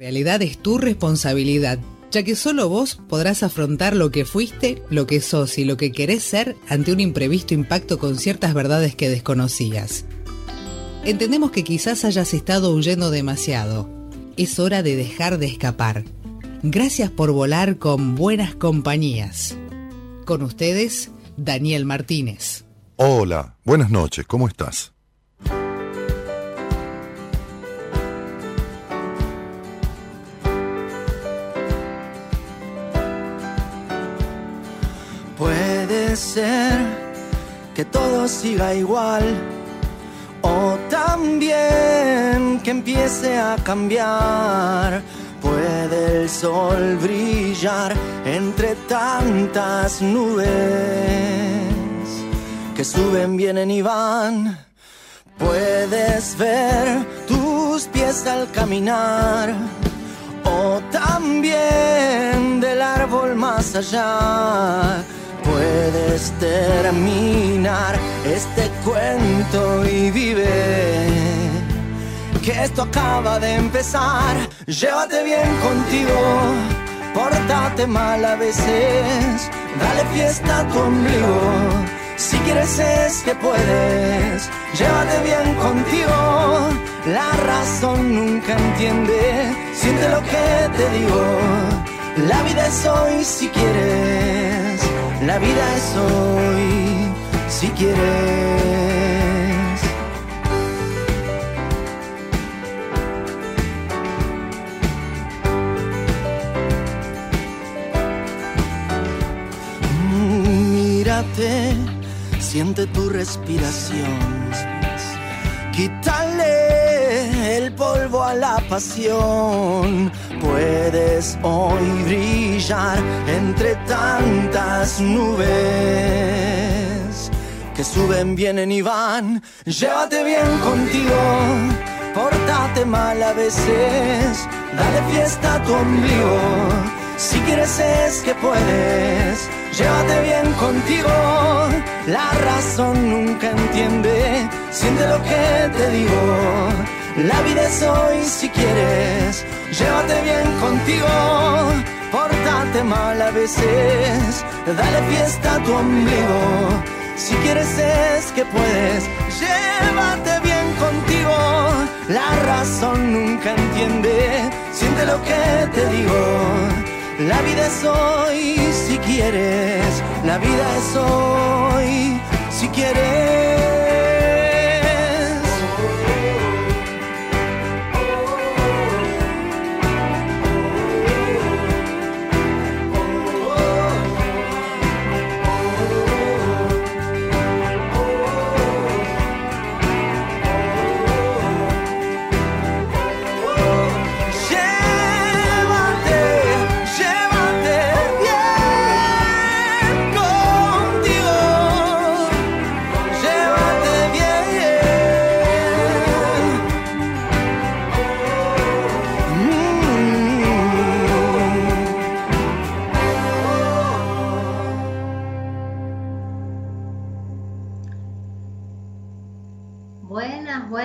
realidad es tu responsabilidad, ya que solo vos podrás afrontar lo que fuiste, lo que sos y lo que querés ser ante un imprevisto impacto con ciertas verdades que desconocías. Entendemos que quizás hayas estado huyendo demasiado. Es hora de dejar de escapar. Gracias por volar con buenas compañías. Con ustedes, Daniel Martínez. Hola, buenas noches, ¿cómo estás? Que todo siga igual o también que empiece a cambiar. Puede el sol brillar entre tantas nubes que suben, vienen y van. Puedes ver tus pies al caminar o también del árbol más allá puedes terminar este cuento y vive. Que esto acaba de empezar, llévate bien contigo, pórtate mal a veces, dale fiesta a tu ombligo. Si quieres es que puedes, llévate bien contigo. La razón nunca entiende, siente lo que te digo. La vida es hoy si quieres la vida es hoy, si quieres. Mírate, siente tu respiración. Quítale el polvo a la pasión puedes hoy brillar entre tantas nubes que suben, vienen y van. Llévate bien contigo, pórtate mal a veces, dale fiesta a tu ombligo. Si quieres es que puedes, llévate bien contigo. La razón nunca entiende, siente lo que te digo. La vida es hoy si quieres llévate bien contigo, pórtate mal a veces, dale fiesta a tu ombligo, si quieres es que puedes, llévate bien contigo, la razón nunca entiende, siente lo que te digo, la vida es hoy si quieres, la vida es hoy si quieres.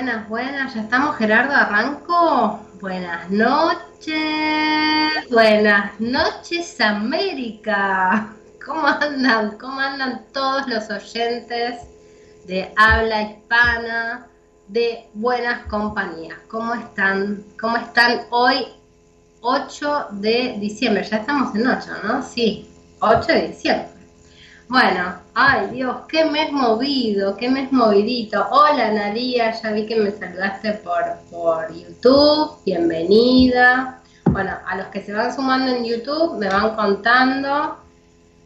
Ya estamos, Gerardo, arranco. Buenas noches, buenas noches América. ¿Cómo andan? ¿Cómo andan todos los oyentes de habla hispana de buenas compañías? ¿Cómo están? ¿Cómo están hoy 8 de diciembre? Ya estamos en 8, ¿no? Sí, 8 de diciembre. Bueno, ay Dios, qué mes movido, qué mes movidito. Hola Nadia, ya vi que me saludaste por, por YouTube, bienvenida. Bueno, a los que se van sumando en YouTube me van contando.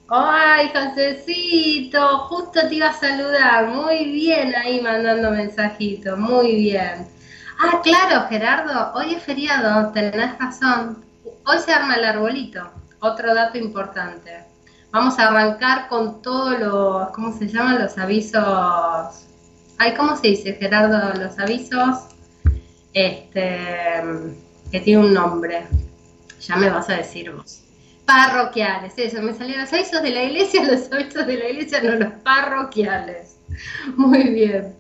Ay, Josecito, justo te iba a saludar. Muy bien ahí mandando mensajitos, muy bien. Ah, claro, Gerardo, hoy es feriado, tenés razón. Hoy se arma el arbolito, otro dato importante. Vamos a arrancar con todos los, ¿cómo se llaman? Los avisos. Ay, ¿cómo se dice, Gerardo? Los avisos. Este, que tiene un nombre. Ya me vas a decir vos. Parroquiales, eso, me salieron los avisos de la iglesia, los avisos de la iglesia, no los parroquiales. Muy bien.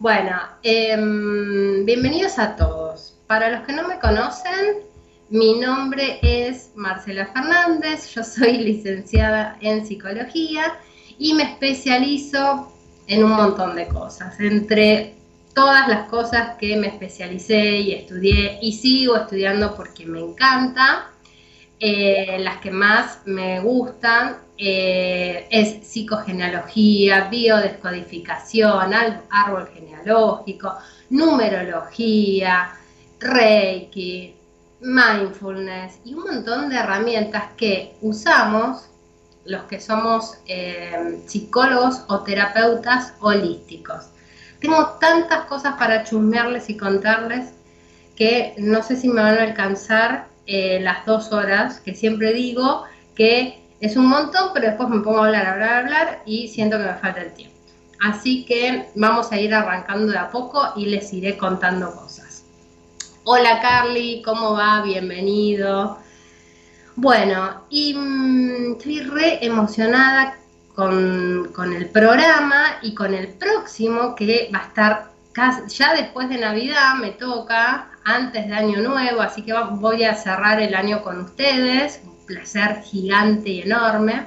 Bueno, em, bienvenidos a todos. Para los que no me conocen, Mi nombre es Marcela Fernández, yo soy licenciada en psicología y me especializo en un montón de cosas. Entre todas las cosas que me especialicé y estudié y sigo estudiando porque me encanta, eh, las que más me gustan eh, es psicogenealogía, biodescodificación, árbol genealógico, numerología, reiki, mindfulness y un montón de herramientas que usamos los que somos eh, psicólogos o terapeutas holísticos. Tengo tantas cosas para chusmearles y contarles que no sé si me van a alcanzar eh, las dos horas, que siempre digo que es un montón, pero después me pongo a hablar, hablar, hablar y siento que me falta el tiempo. Así que vamos a ir arrancando de a poco y les iré contando cosas. Hola Carly, ¿cómo va? Bienvenido. Bueno, y mm, estoy re emocionada con, el programa y con el próximo que va a estar ya después de Navidad, me toca, antes de Año Nuevo, así que voy a cerrar el año con ustedes, un placer gigante y enorme.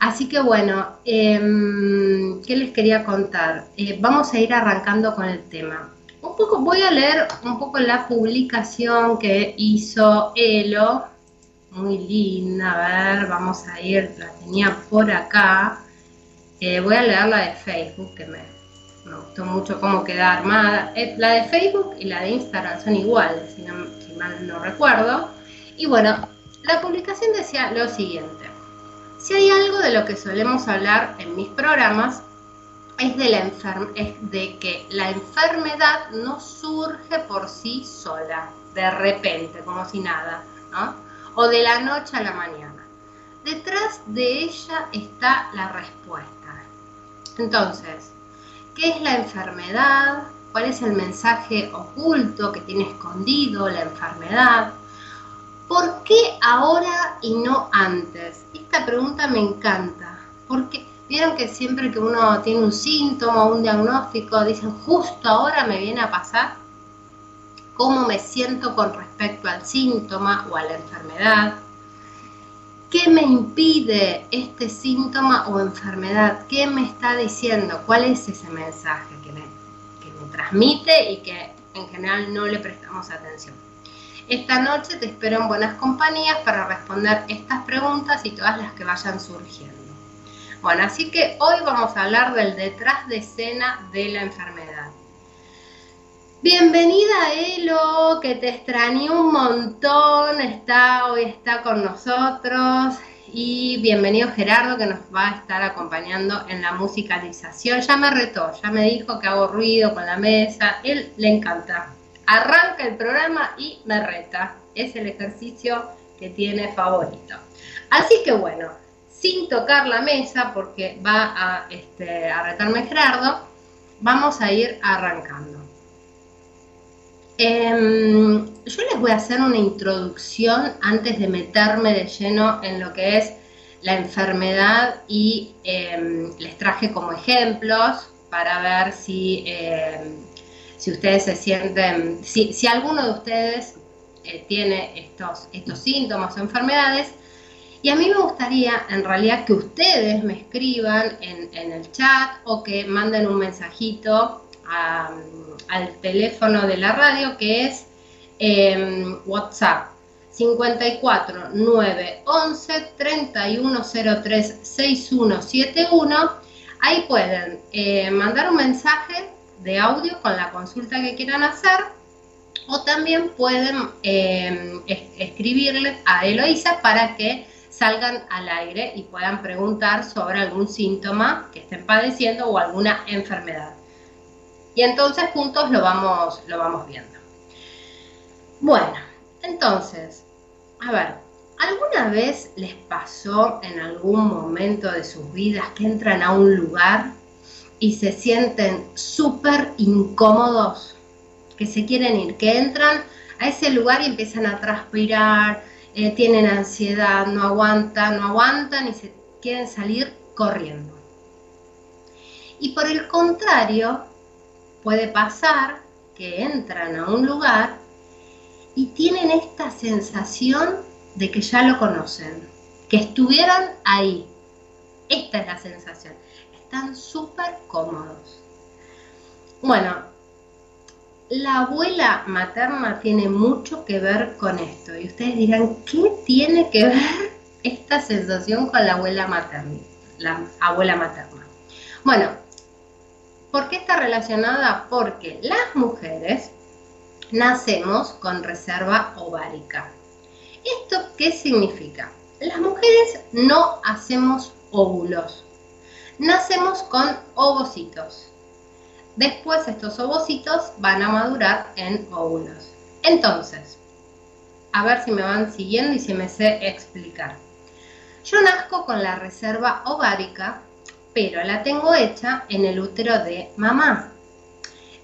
Así que bueno, em, ¿qué les quería contar? Eh, vamos a ir arrancando con el tema voy a leer un poco la publicación que hizo Elo, muy linda, a ver, vamos a ir, la tenía por acá, eh, voy a leer la de Facebook, que me, gustó mucho cómo queda armada, eh, la de Facebook y la de Instagram son iguales, si, si mal no recuerdo, y bueno, la publicación decía lo siguiente, si hay algo de lo que solemos hablar en mis programas, es de, la es de que la enfermedad no surge por sí sola, de repente, como si nada. O de la noche a la mañana. Detrás de ella está la respuesta. Entonces, ¿qué es la enfermedad? ¿Cuál es el mensaje oculto que tiene escondido la enfermedad? ¿Por qué ahora y no antes? Esta pregunta me encanta, porque Vieron que siempre que uno tiene un síntoma o un diagnóstico, dicen, justo ahora me viene a pasar cómo me siento con respecto al síntoma o a la enfermedad. ¿Qué me impide este síntoma o enfermedad? ¿Qué me está diciendo? ¿Cuál es ese mensaje que me, que me transmite y que en general no le prestamos atención? Esta noche te espero en buenas compañías para responder estas preguntas y todas las que vayan surgiendo. Así que hoy vamos a hablar del detrás de escena de la enfermedad. Bienvenida Elo, que te extrañé un montón, está, hoy está con nosotros. Y bienvenido Gerardo, que nos va a estar acompañando en la musicalización. Ya me retó, ya me dijo que hago ruido con la mesa, él le encanta. Arranca el programa y me reta. Es el ejercicio que tiene favorito. Así que bueno, sin tocar la mesa, porque va a, este, retarme Gerardo, vamos a ir arrancando. Em, yo les voy a hacer una introducción antes de meterme de lleno en lo que es la enfermedad y em, les traje como ejemplos para ver si, em, si ustedes se sienten, si, si alguno de ustedes eh, tiene estos, estos síntomas o enfermedades, y a mí me gustaría en realidad que ustedes me escriban en, el chat o que manden un mensajito al teléfono de la radio que es em, WhatsApp 54 9 11 3103 6171. Ahí pueden eh, mandar un mensaje de audio con la consulta que quieran hacer o también pueden em, escribirle a Eloisa para que salgan al aire y puedan preguntar sobre algún síntoma que estén padeciendo o alguna enfermedad. Y entonces juntos lo vamos, lo vamos viendo. Bueno, entonces, a ver, ¿alguna vez les pasó en algún momento de sus vidas que entran a un lugar y se sienten súper incómodos? Que se quieren ir, que entran a ese lugar y empiezan a transpirar, eh, tienen ansiedad, no aguantan, no aguantan y se quieren salir corriendo. Y por el contrario, puede pasar que entran a un lugar y tienen esta sensación de que ya lo conocen, que estuvieron ahí. Esta es la sensación. Están súper cómodos. Bueno, la abuela materna tiene mucho que ver con esto. Y ustedes dirán, ¿qué tiene que ver esta sensación con la abuela materna? Bueno, ¿por qué está relacionada? Porque las mujeres nacemos con reserva ovárica. ¿Esto qué significa? Las mujeres no hacemos óvulos, nacemos con ovocitos. Después estos ovocitos van a madurar en óvulos. Entonces, a ver si me van siguiendo y si me sé explicar. Yo nazco con la reserva ovárica, pero la tengo hecha en el útero de mamá.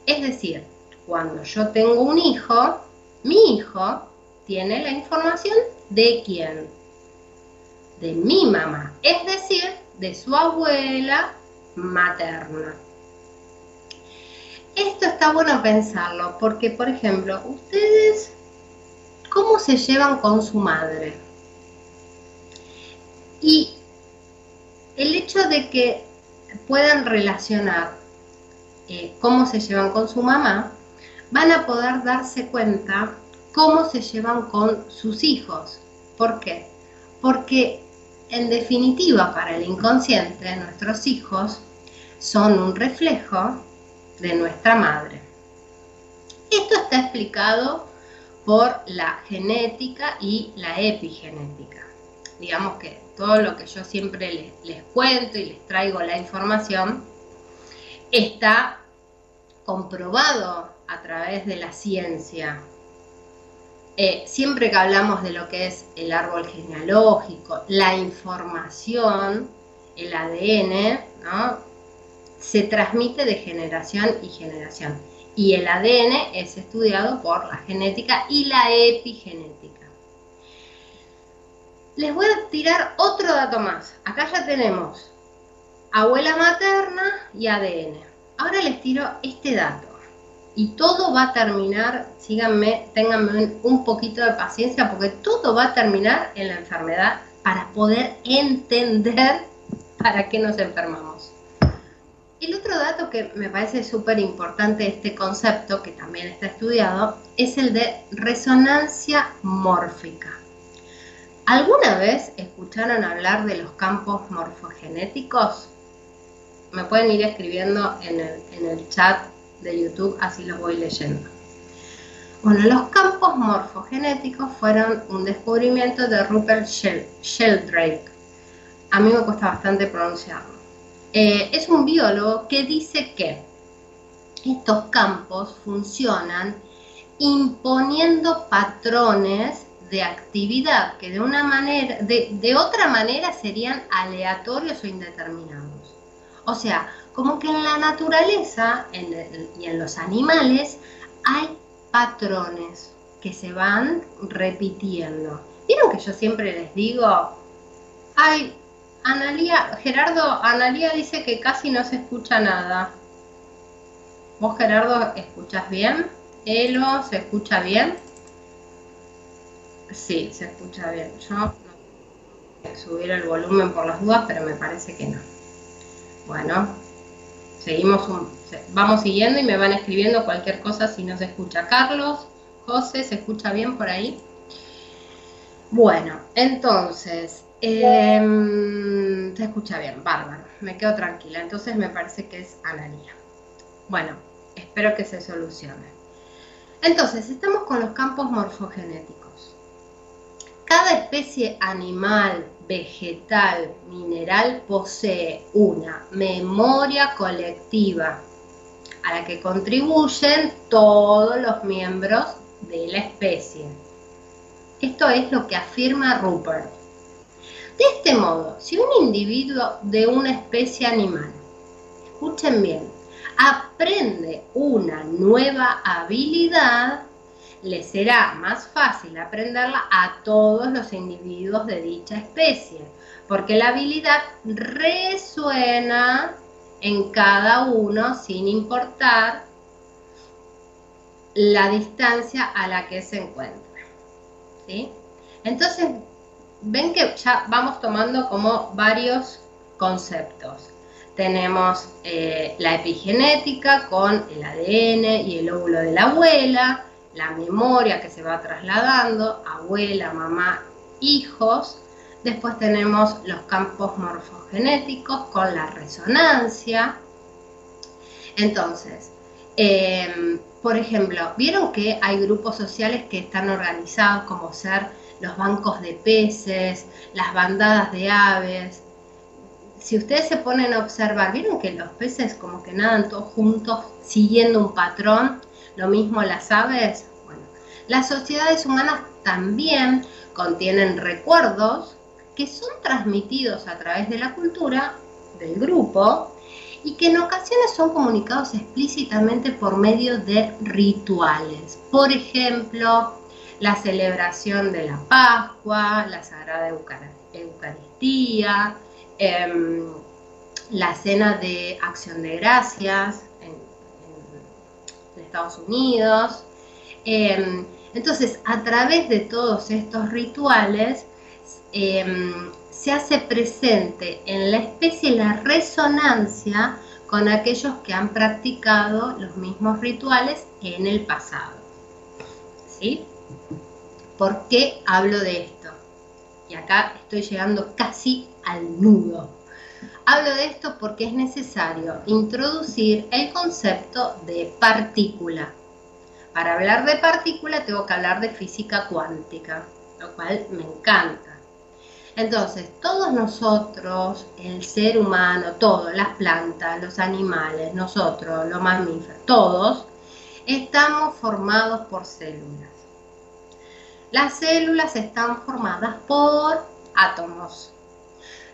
Es decir, cuando yo tengo un hijo, mi hijo tiene la información de quién? De mi mamá, es decir, de su abuela materna. Esto está bueno pensarlo porque, por ejemplo, ustedes, ¿cómo se llevan con su madre? Y el hecho de que puedan relacionar eh, cómo se llevan con su mamá, van a poder darse cuenta cómo se llevan con sus hijos. ¿Por qué? Porque en definitiva para el inconsciente nuestros hijos son un reflejo de nuestra madre. Esto está explicado por la genética y la epigenética. Digamos que todo lo que yo siempre les, cuento y les traigo la información está comprobado a través de la ciencia. Eh, siempre que hablamos de lo que es el árbol genealógico, la información, el ADN, se transmite de generación y generación. Y el ADN es estudiado por la genética y la epigenética. Les voy a tirar otro dato más. Acá ya tenemos abuela materna y ADN. Ahora les tiro este dato y todo va a terminar, síganme, ténganme un poquito de paciencia, porque todo va a terminar en la enfermedad para poder entender para qué nos enfermamos. El otro dato que me parece súper importante de este concepto, que también está estudiado, es el de resonancia mórfica. ¿Alguna vez escucharon hablar de los campos morfogenéticos? Me pueden ir escribiendo en el, en el chat de YouTube, así los voy leyendo. Bueno, los campos morfogenéticos fueron un descubrimiento de Rupert Sheldrake. A mí me cuesta bastante pronunciarlo. Eh, es un biólogo que dice que estos campos funcionan imponiendo patrones de actividad que de una manera, de, de otra manera serían aleatorios o indeterminados. O sea, como que en la naturaleza y en los animales hay patrones que se van repitiendo. ¿Vieron que yo siempre les digo, ay, Analía, Gerardo, Analía dice que casi no se escucha nada. ¿Vos, Gerardo, escuchas bien? Elo, ¿se escucha bien? Sí, se escucha bien. Yo no subir el volumen por las dudas, pero me parece que no. Bueno, seguimos vamos siguiendo y me van escribiendo cualquier cosa si no se escucha. Carlos, José, ¿se escucha bien por ahí? Bueno, entonces, em, se escucha bien, bárbaro, me quedo tranquila. Entonces me parece que es Analia. Bueno, espero que se solucione. Entonces, estamos con los campos morfogenéticos. Cada especie animal, vegetal, mineral posee una memoria colectiva a la que contribuyen todos los miembros de la especie. Esto es lo que afirma Rupert. De este modo, si un individuo de una especie animal, escuchen bien, aprende una nueva habilidad, le será más fácil aprenderla a todos los individuos de dicha especie, porque la habilidad resuena en cada uno sin importar la distancia a la que se encuentra. ¿sí? Entonces, ven que ya vamos tomando como varios conceptos. Tenemos eh, la epigenética con el ADN y el óvulo de la abuela, la memoria que se va trasladando, abuela, mamá, hijos. Después tenemos los campos morfogenéticos con la resonancia. Entonces, em, por ejemplo, ¿vieron que hay grupos sociales que están organizados como ser los bancos de peces, las bandadas de aves? Si ustedes se ponen a observar, ¿vieron que los peces como que nadan todos juntos siguiendo un patrón? Lo mismo las aves. Bueno, las sociedades humanas también contienen recuerdos que son transmitidos a través de la cultura del grupo y que en ocasiones son comunicados explícitamente por medio de rituales. Por ejemplo, la celebración de la Pascua, la Sagrada Eucaristía, em, la cena de acción de gracias en, Estados Unidos. Em, entonces, a través de todos estos rituales, em, se hace presente en la especie la resonancia con aquellos que han practicado los mismos rituales en el pasado. ¿Sí? ¿Por qué hablo de esto? Y acá estoy llegando casi al nudo. Hablo de esto porque es necesario introducir el concepto de partícula. Para hablar de partícula tengo que hablar de física cuántica, lo cual me encanta. Entonces, todos nosotros, el ser humano, todas las plantas, los animales, nosotros, los mamíferos, todos, estamos formados por células. Las células están formadas por átomos.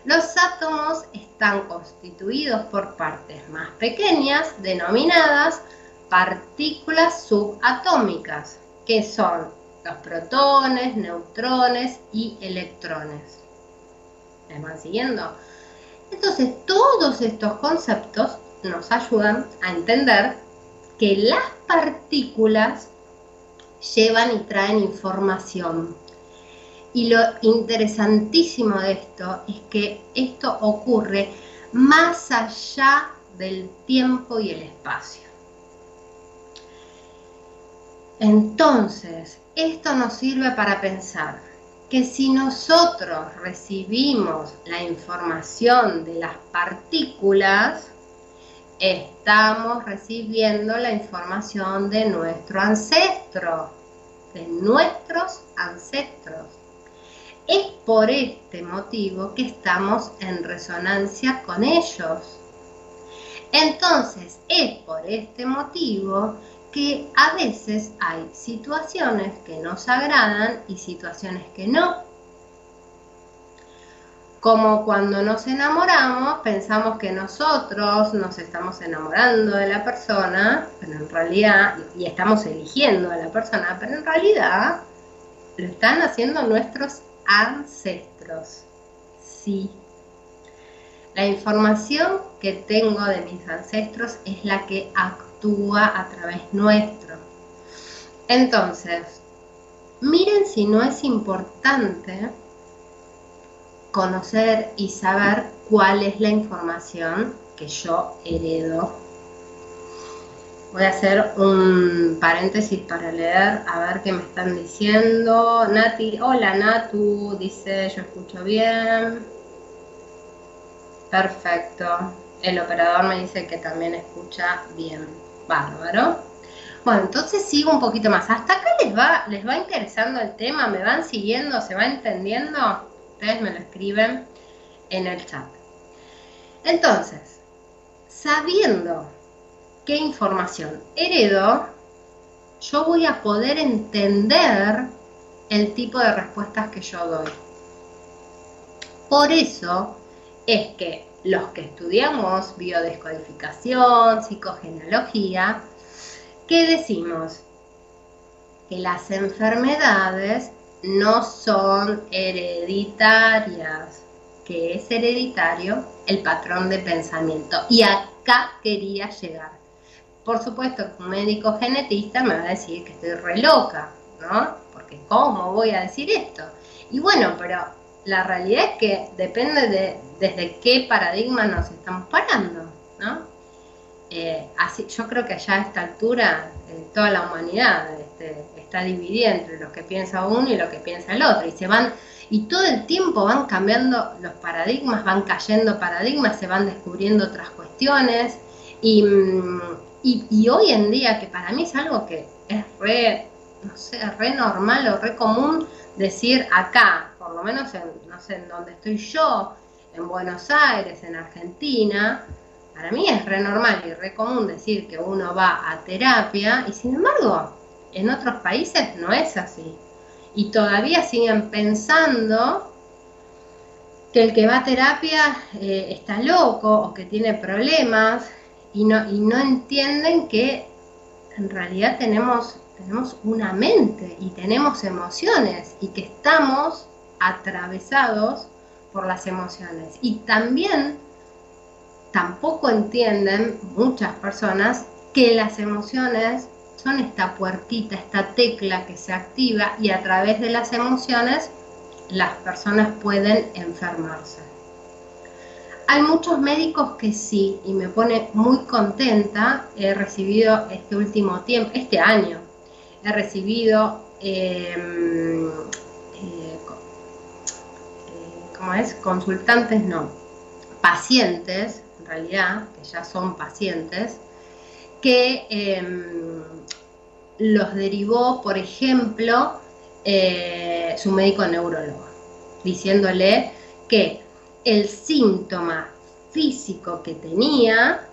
Los átomos están constituidos por partes más pequeñas denominadas partículas subatómicas, que son los protones, neutrones y electrones. ¿Me van siguiendo? Entonces, todos estos conceptos nos ayudan a entender que las partículas llevan y traen información. Y lo interesantísimo de esto es que esto ocurre más allá del tiempo y el espacio. Entonces, esto nos sirve para pensar que si nosotros recibimos la información de las partículas, estamos recibiendo la información de nuestro ancestro, de nuestros ancestros. Es por este motivo que estamos en resonancia con ellos. Entonces, es por este motivo que a veces hay situaciones que nos agradan y situaciones que no. Como cuando nos enamoramos, pensamos que nosotros nos estamos enamorando de la persona, pero en realidad, y estamos eligiendo a la persona, pero en realidad lo están haciendo nuestros ancestros. Sí. La información que tengo de mis ancestros es la que actúa a través nuestro. Entonces, miren si no es importante conocer y saber cuál es la información que yo heredo. Voy a hacer un paréntesis para leer, a ver qué me están diciendo. Nati, hola Natu, dice, yo escucho bien. Perfecto. El operador me dice que también escucha bien. Bárbaro. Bueno, entonces sigo un poquito más. ¿Hasta acá les va, les va interesando el tema? ¿Me van siguiendo? ¿Se va entendiendo? Ustedes me lo escriben en el chat. Entonces, sabiendo qué información heredo, yo voy a poder entender el tipo de respuestas que yo doy. Por eso es que los que estudiamos biodescodificación, psicogenealogía, ¿qué decimos? Que las enfermedades no son hereditarias, que es hereditario el patrón de pensamiento. Y acá quería llegar. Por supuesto, un médico genetista me va a decir que estoy re loca, ¿no? porque ¿cómo voy a decir esto? Y bueno, pero la realidad es que depende de desde qué paradigma nos estamos parando, ¿no? Eh, así, yo creo que ya a esta altura toda la humanidad este, está dividida entre lo que piensa uno y lo que piensa el otro, y se van y todo el tiempo van cambiando los paradigmas, van cayendo paradigmas, se van descubriendo otras cuestiones. Mm, y, hoy en día, que para mí es algo que es re, no sé, re normal o re común decir acá, por lo menos en, no sé, en donde estoy yo, en Buenos Aires, en Argentina, para mí es re normal y re común decir que uno va a terapia y sin embargo en otros países no es así y todavía siguen pensando que el que va a terapia eh, está loco o que tiene problemas y no, y no entienden que en realidad tenemos, tenemos una mente y tenemos emociones y que estamos atravesados por las emociones. Y también tampoco entienden muchas personas que las emociones son esta puertita, esta tecla que se activa y a través de las emociones las personas pueden enfermarse. Hay muchos médicos que sí, y me pone muy contenta. He recibido este último tiempo, este año, he recibido, em, eh, eh, ¿cómo es? Consultantes, no, pacientes, en realidad, que ya son pacientes, que em, los derivó, por ejemplo, eh, su médico neurólogo, diciéndole que el síntoma físico que tenía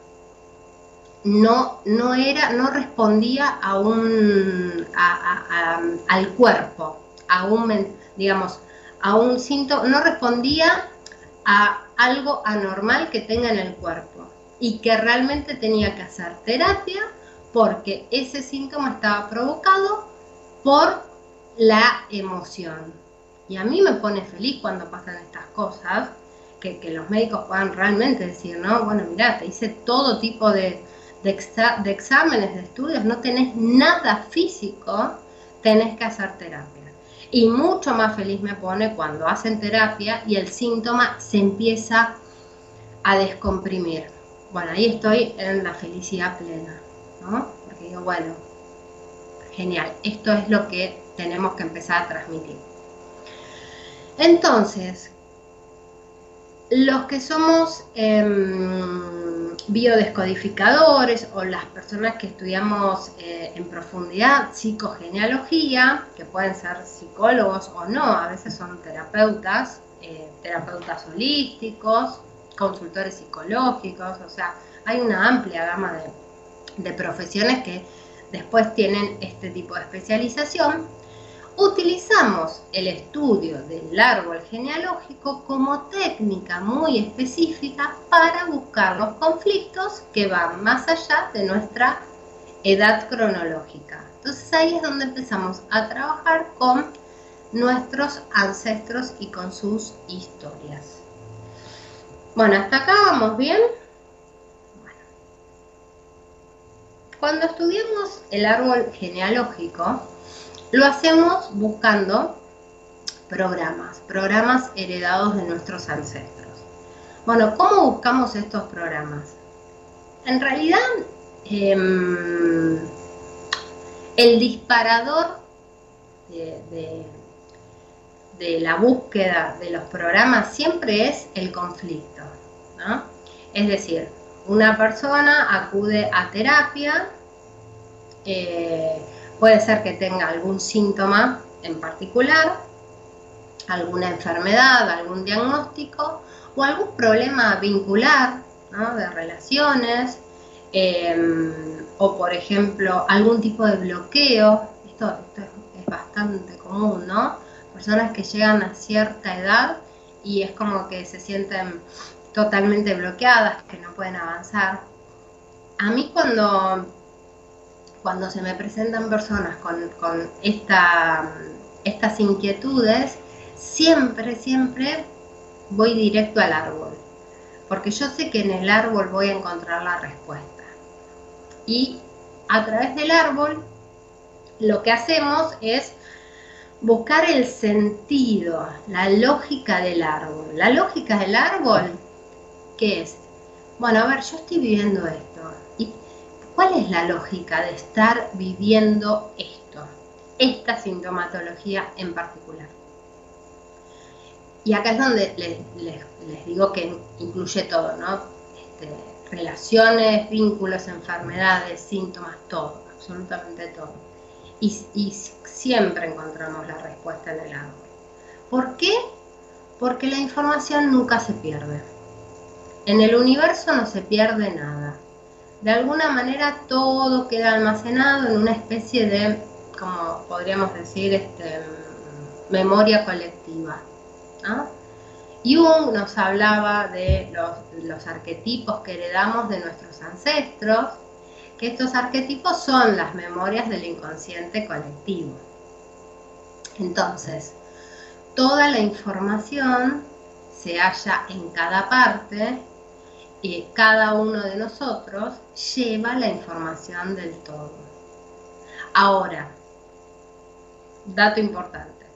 no, no, era, no respondía a un, al cuerpo, a un, digamos, a un síntoma, no respondía a algo anormal que tenga en el cuerpo y que realmente tenía que hacer terapia porque ese síntoma estaba provocado por la emoción. Y a mí me pone feliz cuando pasan estas cosas, que, los médicos puedan realmente decir, no, bueno, mira, te hice todo tipo de, de exámenes, de estudios, no tenés nada físico, tenés que hacer terapia. Y mucho más feliz me pone cuando hacen terapia y el síntoma se empieza a descomprimir bueno, ahí estoy en la felicidad plena, ¿no? Porque digo, bueno, genial, esto es lo que tenemos que empezar a transmitir. Entonces, los que somos em, biodescodificadores o las personas que estudiamos eh, en profundidad psicogenealogía, que pueden ser psicólogos o no, a veces son terapeutas, eh, terapeutas holísticos, consultores psicológicos, o sea, hay una amplia gama de, profesiones que después tienen este tipo de especialización. Utilizamos el estudio del árbol genealógico como técnica muy específica para buscar los conflictos que van más allá de nuestra edad cronológica. Entonces ahí es donde empezamos a trabajar con nuestros ancestros y con sus historias. Bueno, hasta acá vamos bien. Cuando estudiamos el árbol genealógico, lo hacemos buscando programas, programas heredados de nuestros ancestros. Bueno, ¿cómo buscamos estos programas? En realidad, em, el disparador de la búsqueda de los programas siempre es el conflicto. ¿no? Es decir, una persona acude a terapia, eh, puede ser que tenga algún síntoma en particular, alguna enfermedad, algún diagnóstico o algún problema vincular de relaciones em, o por ejemplo algún tipo de bloqueo, esto, esto es bastante común, ¿no? Personas que llegan a cierta edad y es como que se sienten totalmente bloqueadas, que no pueden avanzar. A mí cuando, cuando se me presentan personas con, estas inquietudes, siempre, siempre voy directo al árbol, porque yo sé que en el árbol voy a encontrar la respuesta. Y a través del árbol lo que hacemos es buscar el sentido, la lógica del árbol. La lógica del árbol, ¿qué es? Bueno, a ver, yo estoy viviendo esto. ¿Y cuál es la lógica de estar viviendo esto? Esta sintomatología en particular. Y acá es donde les, digo que incluye todo, ¿no? Este, relaciones, vínculos, enfermedades, síntomas, todo, absolutamente todo. Y, y siempre encontramos la respuesta en el árbol. ¿Por qué? Porque la información nunca se pierde. En el universo no se pierde nada. De alguna manera todo queda almacenado en una especie de, como podríamos decir, este, memoria colectiva. Jung nos hablaba de los, arquetipos que heredamos de nuestros ancestros, que estos arquetipos son las memorias del inconsciente colectivo. Entonces, toda la información se halla en cada parte y cada uno de nosotros lleva la información del todo. Ahora, dato importante,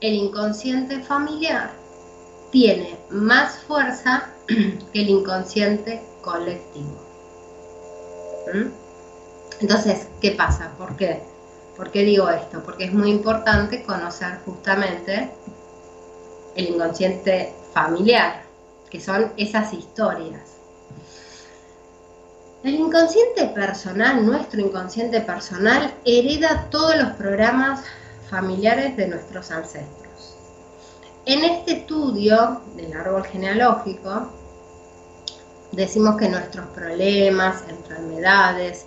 el inconsciente familiar tiene más fuerza que el inconsciente colectivo. ¿Mm? Entonces, ¿qué pasa? ¿Por qué? ¿Por qué digo esto? Porque es muy importante conocer justamente el inconsciente familiar, que son esas historias. El inconsciente personal, nuestro inconsciente personal, hereda todos los programas familiares de nuestros ancestros. En este estudio del árbol genealógico, decimos que nuestros problemas, enfermedades,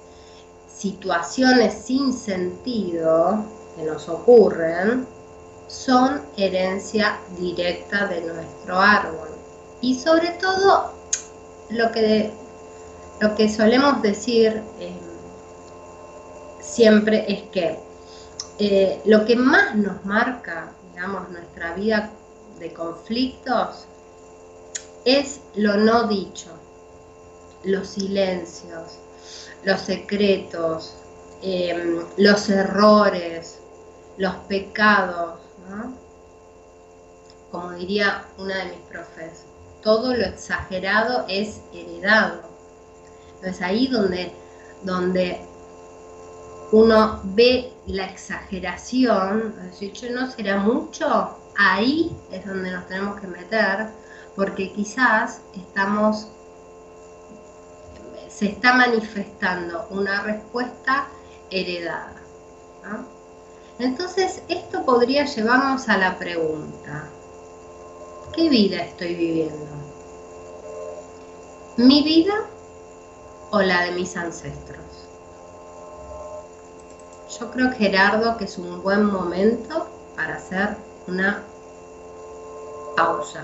situaciones sin sentido que nos ocurren, son herencia directa de nuestro árbol. Y sobre todo, lo que, lo que solemos decir eh, siempre es que eh, lo que más nos marca, digamos, nuestra vida de conflictos es lo no dicho, los silencios, los secretos, em, los errores, los pecados, Como diría una de mis profes, todo lo exagerado es heredado. Entonces ahí donde, donde uno ve la exageración, decir, no será mucho, ahí es donde nos tenemos que meter, porque quizás estamos, se está manifestando una respuesta heredada. Entonces, esto podría llevarnos a la pregunta, ¿qué vida estoy viviendo? ¿Mi vida o la de mis ancestros? yo creo, Gerardo, que es un buen momento para hacer una pausa.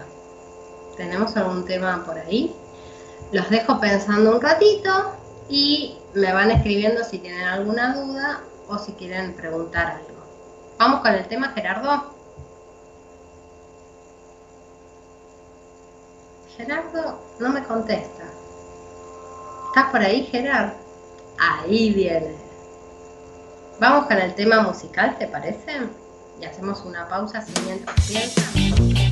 ¿Tenemos algún tema por ahí? Los dejo pensando un ratito y me van escribiendo si tienen alguna duda o si quieren preguntar algo. Vamos con el tema, Gerardo. Gerardo no me contesta. ¿Estás por ahí, Gerardo? Ahí viene. Vamos con el tema musical, ¿te parece? Y hacemos una pausa así mientras piensa.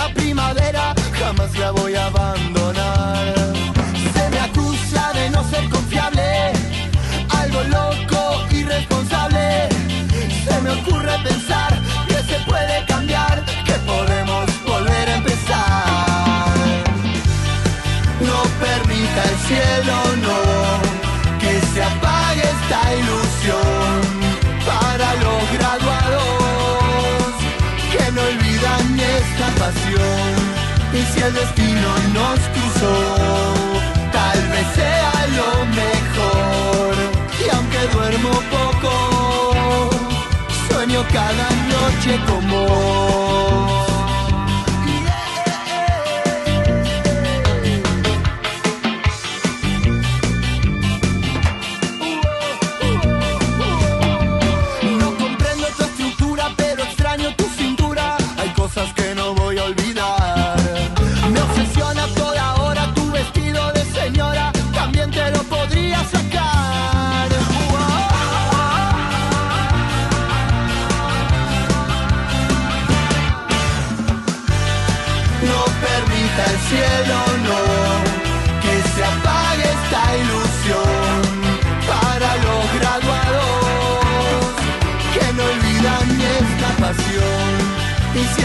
Eterna primavera, jamás la voy a abandonar Y si el destino nos cruzó, tal vez sea lo mejor. Y aunque duermo poco, sueño cada noche como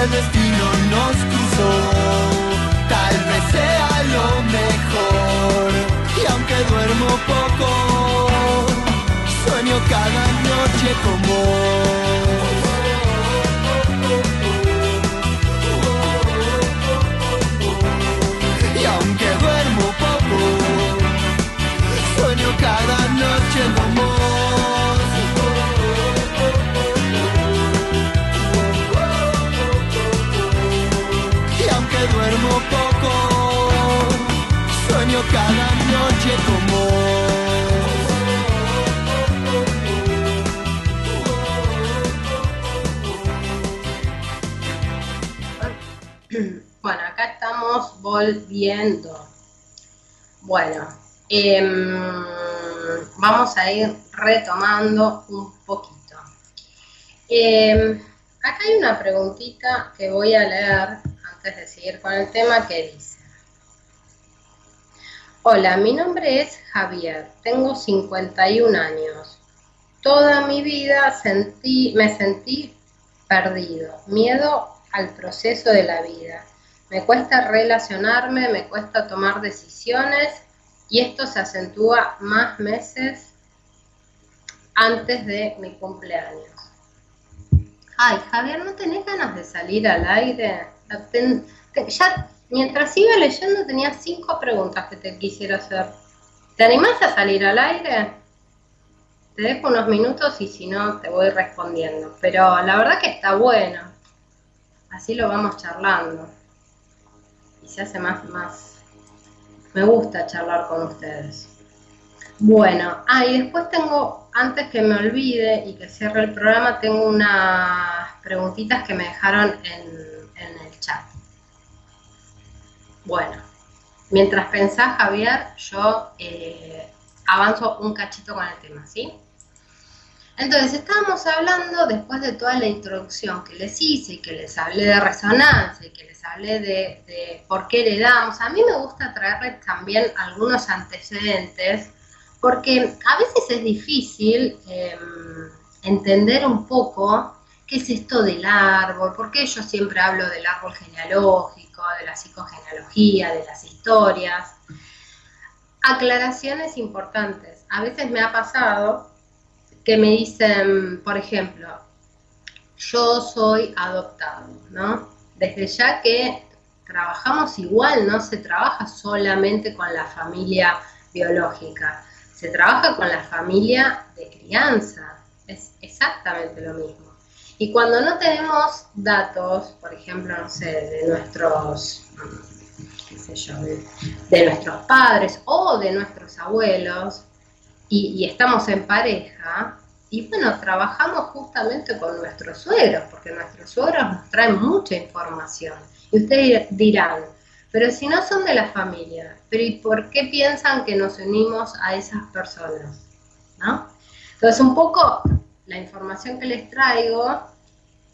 el destino nos cruzó. Tal vez sea lo mejor. Y aunque duermo poco, sueño cada noche como cada noche como Bueno, acá estamos volviendo. Bueno, em, vamos a ir retomando un poquito. Em, acá hay una preguntita que voy a leer antes de seguir con el tema que dice. Hola, mi nombre es Javier, tengo 51 años. Toda mi vida sentí, me sentí perdido, miedo al proceso de la vida. Me cuesta relacionarme, me cuesta tomar decisiones y esto se acentúa más meses antes de mi cumpleaños. Ay, Javier, ¿no tenés ganas de salir al aire? Ya, mientras iba leyendo tenía cinco preguntas que te quisiera hacer. ¿Te animás a salir al aire? Te dejo unos minutos y si no te voy respondiendo. Pero la verdad que está bueno. Así lo vamos charlando. Y se hace más, más. Me gusta charlar con ustedes. Bueno, ah, y después tengo, antes que me olvide y que cierre el programa, tengo unas preguntitas que me dejaron en, en el chat. Bueno, mientras pensás, Javier, yo eh, avanzo un cachito con el tema, ¿sí? Entonces, estábamos hablando, después de toda la introducción que les hice y que les hablé de resonancia y que les hablé de, de por qué le damos, a mí me gusta traerles también algunos antecedentes, porque a veces es difícil eh, entender un poco qué es esto del árbol, por qué yo siempre hablo del árbol genealógico, de la psicogenealogía, de las historias. Aclaraciones importantes. A veces me ha pasado que me dicen, por ejemplo, yo soy adoptado, ¿no? Desde ya que trabajamos igual, no se trabaja solamente con la familia biológica, se trabaja con la familia de crianza, es exactamente lo mismo. Y cuando no tenemos datos, por ejemplo, no sé, de nuestros, qué sé yo, de, nuestros padres o de nuestros abuelos, y, estamos en pareja, y bueno, trabajamos justamente con nuestros suegros, porque nuestros suegros nos traen mucha información. Y ustedes dirán, pero si no son de la familia, pero ¿y por qué piensan que nos unimos a esas personas? ¿No? Entonces, un poco la información que les traigo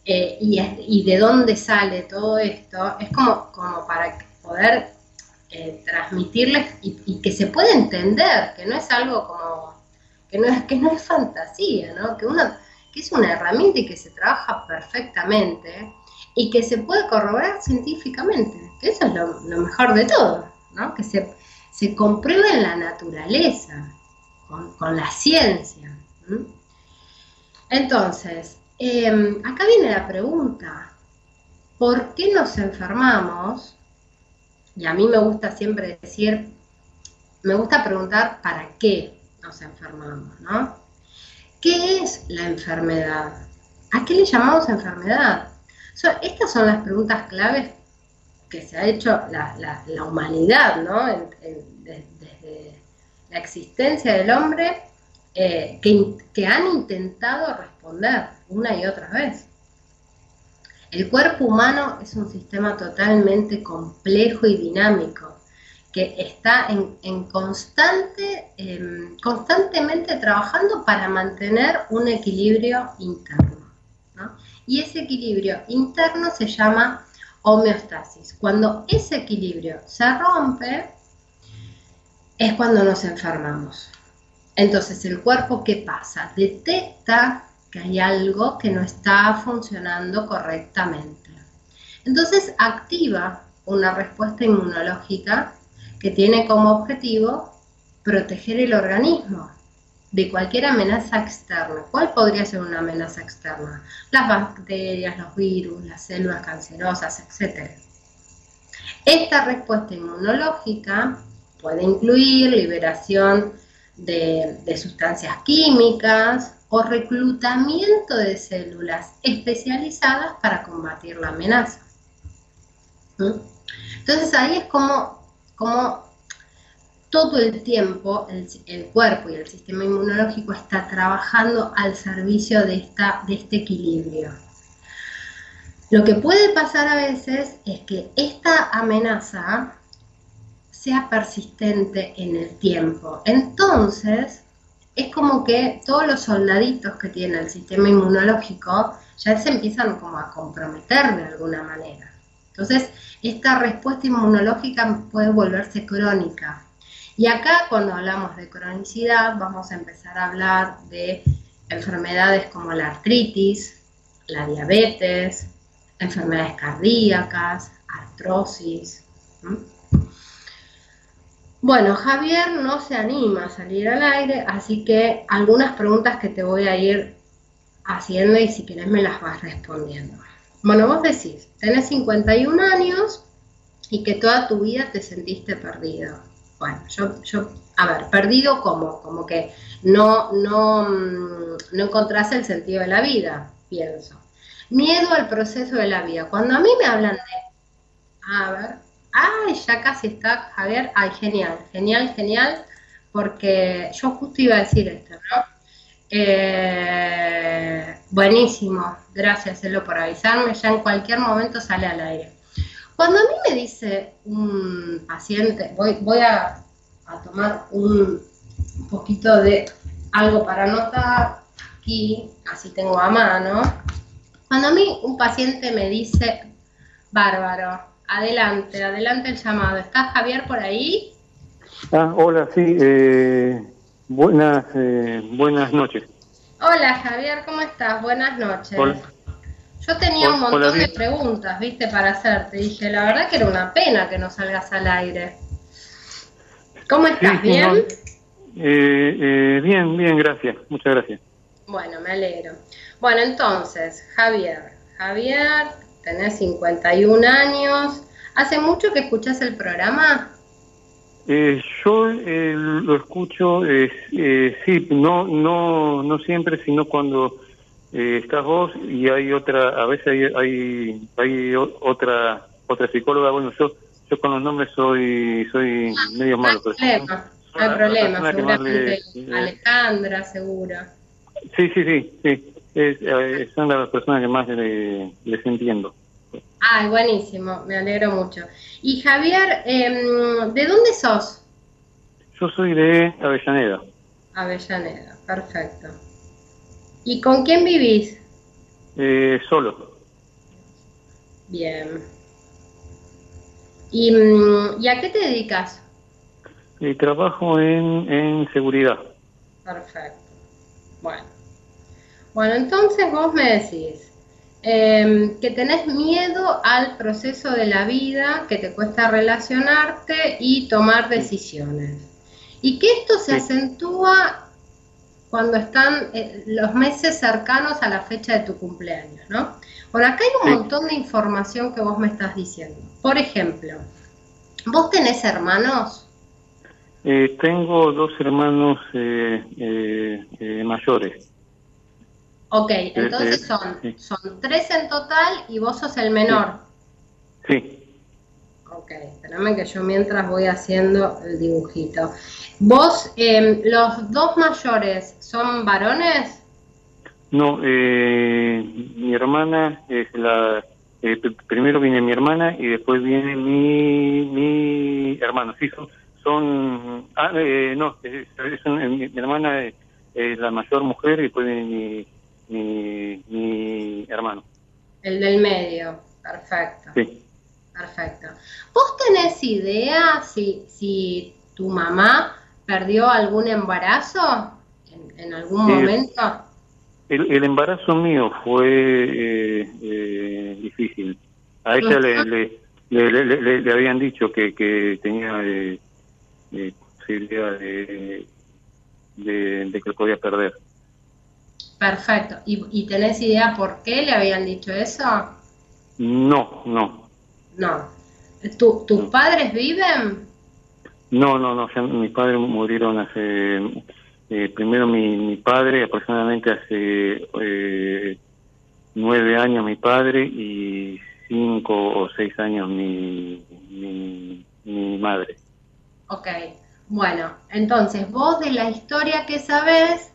eh, y, de dónde sale todo esto es como, como para poder eh, transmitirles y, que se pueda entender, que no es algo como, que no es, que no es fantasía, ¿no? Que, que es una herramienta y que se trabaja perfectamente y que se puede corroborar científicamente, que eso es lo, mejor de todo, ¿no? Que se, se comprueba en la naturaleza, con, la ciencia. Entonces, eh, acá viene la pregunta, ¿por qué nos enfermamos? Y a mí me gusta siempre decir, me gusta preguntar para qué nos enfermamos, ¿no? ¿Qué es la enfermedad? ¿A qué le llamamos enfermedad? Estas son las preguntas claves que se ha hecho la, humanidad, ¿no? Desde la existencia del hombre, eh, que, han intentado responder una y otra vez. El cuerpo humano es un sistema totalmente complejo y dinámico que está en, constante, em, constantemente trabajando para mantener un equilibrio interno. ¿no? Y ese equilibrio interno se llama homeostasis. Cuando ese equilibrio se rompe, es cuando nos enfermamos. Entonces, el cuerpo, ¿qué pasa? Detecta que hay algo que no está funcionando correctamente. Entonces activa una respuesta inmunológica que tiene como objetivo proteger el organismo de cualquier amenaza externa. ¿Cuál podría ser una amenaza externa? Las bacterias, los virus, las células cancerosas, etc. Esta respuesta inmunológica puede incluir liberación de, sustancias químicas o reclutamiento de células especializadas para combatir la amenaza. Entonces ahí es como, como todo el tiempo el, cuerpo y el sistema inmunológico está trabajando al servicio de, esta, de este equilibrio. Lo que puede pasar a veces es que esta amenaza sea persistente en el tiempo. Entonces, es como que todos los soldaditos que tiene el sistema inmunológico ya se empiezan como a comprometer de alguna manera. Entonces, esta respuesta inmunológica puede volverse crónica, y acá cuando hablamos de cronicidad vamos a empezar a hablar de enfermedades como la artritis, la diabetes, enfermedades cardíacas, artrosis. Bueno, Javier no se anima a salir al aire, así que algunas preguntas que te voy a ir haciendo y si querés me las vas respondiendo. Bueno, vos decís, tenés 51 años y que toda tu vida te sentiste perdido. Bueno, yo, yo, a ver, perdido como, como que no, no, mm, no encontrás el sentido de la vida, pienso. Miedo al proceso de la vida. Cuando a mí me hablan de, a ver, ay, ya casi está Javier, ay, genial, genial, genial, porque yo justo iba a decir esto, ¿no? Eh, buenísimo, gracias Elo por avisarme, ya en cualquier momento sale al aire. Cuando a mí me dice un paciente, voy, a, tomar un poquito de algo para anotar aquí, así tengo a mano. Cuando a mí un paciente me dice, bárbaro, adelante, adelante el llamado. ¿Está Javier por ahí? Ah, hola, sí, eh, buenas, eh, buenas noches. Hola Javier, ¿cómo estás? Buenas noches. Yo tenía un montón de preguntas, viste, para hacerte. Dije, la verdad que era una pena que no salgas al aire. ¿Cómo estás? ¿Bien? Eh, eh, bien, bien, gracias. Muchas gracias. Bueno, me alegro. Bueno, entonces, Javier. Javier, tenés 51 años. ¿Hace mucho que escuchas el programa? Eh, yo lo escucho, sí, no, no, no siempre, sino cuando eh, estás vos y hay otra, a veces hay, hay, hay otra otra psicóloga, bueno, yo yo con los nombres soy soy medio malo. No hay problema, no hay problema, seguramente Alejandra, seguro. Sí, sí, sí, sí, eh, son las personas que más les entiendo. Ay, buenísimo, me alegro mucho. Y Javier, em, ¿de dónde sos? Yo soy de Avellaneda. Avellaneda, perfecto. ¿Y con quién vivís? Eh, solo. Bien. ¿Y, mm, a qué te dedicas? Eh, trabajo en, en seguridad. Perfecto. Bueno. Bueno, entonces vos me decís em, que tenés miedo al proceso de la vida, que te cuesta relacionarte y tomar decisiones. Y que esto se acentúa cuando están eh, los meses cercanos a la fecha de tu cumpleaños, ¿no? Por acá hay un montón de información que vos me estás diciendo. Por ejemplo, ¿vos tenés hermanos? Eh, tengo dos hermanos eh, mayores. Ok, entonces son, son tres en total y vos sos el menor. Sí. Ok, espérame que yo mientras voy haciendo el dibujito. ¿Vos, em, los dos mayores, son varones? No, eh, mi hermana es la... Eh, primero viene mi hermana y después viene mi, mi hermano. Sí, son... son ah, eh, no, mi, hermana es, la mayor mujer y después viene mi, mi, hermano. El del medio, perfecto. Sí. Perfecto. ¿Vos tenés idea si, si tu mamá perdió algún embarazo en, algún momento? El, embarazo mío fue eh, eh, difícil. A ella le, le, le, le, le habían dicho que, que tenía eh, eh, posibilidad de, de, de que podía perder. Perfecto. ¿Y, ¿Y tenés idea por qué le habían dicho eso? No, no. No. ¿Tu- ¿Tus padres viven? No, no, no. mis padres murieron hace. eh, primero mi, mi padre, aproximadamente hace eh, nueve años mi padre y cinco o seis años mi, mi, mi madre. Ok. Bueno, entonces vos de la historia que sabés,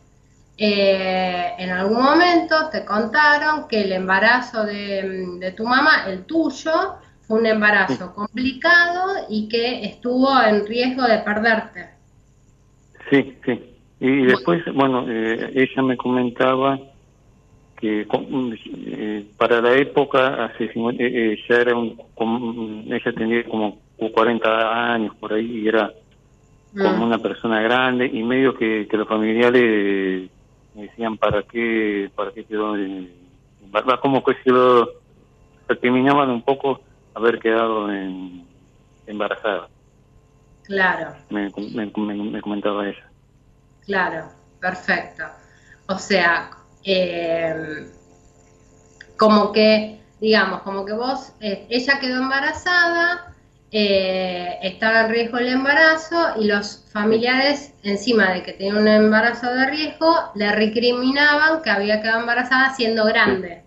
eh, en algún momento te contaron que el embarazo de, de tu mamá, el tuyo, fue un embarazo complicado y que estuvo en riesgo de perderte. Sí, sí. Y después, bueno, eh, ella me comentaba que eh, para la época, hace eh, eh, ya era un, como- ella tenía como 40 años por ahí y era como Mm. una persona grande y medio que, que los familiares me decían para qué, para qué quedó, en- va- como que se lo recriminaban un poco haber quedado en, embarazada, Claro. me, me, me- me comentaba ella. Claro, perfecto. O sea, eh, como que, digamos, como que vos, eh, ella quedó embarazada, eh, estaba en riesgo el embarazo y los familiares, encima de que tenía un embarazo de riesgo, le recriminaban que había quedado embarazada siendo grande.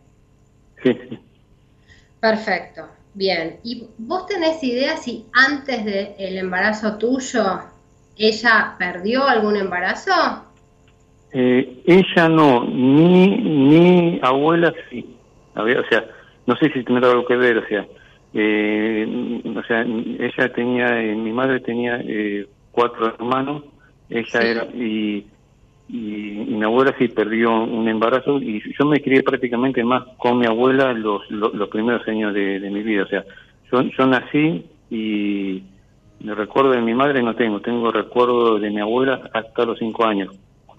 Sí. Perfecto, bien. ¿Y vos tenés idea si antes del embarazo tuyo ella perdió algún embarazo? Eh, ella no, ni mi abuela sí. Había, o sea, no sé si tendrá algo que ver, o sea, eh, o sea, ella tenía, eh, mi madre tenía eh, cuatro hermanos, ella Sí. era, y, y, y mi abuela sí perdió un embarazo, y yo me crié prácticamente más con mi abuela los, los, los primeros años de, de mi vida, o sea, yo, yo nací y el recuerdo de mi madre no tengo, tengo recuerdo de mi abuela hasta los cinco años.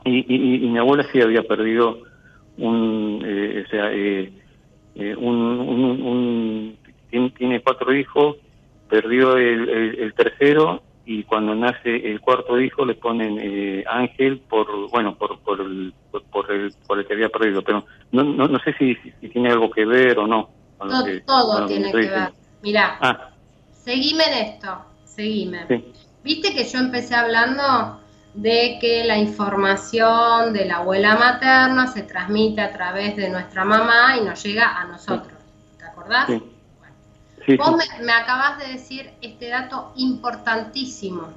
Y, y, y mi abuela sí había perdido un, eh, o sea, eh, eh, un, un, un- tiene, tiene cuatro hijos, perdió el, el- el tercero y cuando nace el cuarto hijo le ponen eh, Ángel por, bueno, por, por, el, por, por el, por el que había perdido, pero no, no, no sé si, si tiene algo que ver o no. Todo, que- tiene que ver. Mirá, Ah, seguime en esto, seguime. sí, Viste que yo empecé hablando de que la información de la abuela materna se transmite a través de nuestra mamá y nos llega a nosotros. ¿Te acordás? Sí. Sí, vos sí. me, me acabas de decir este dato importantísimo,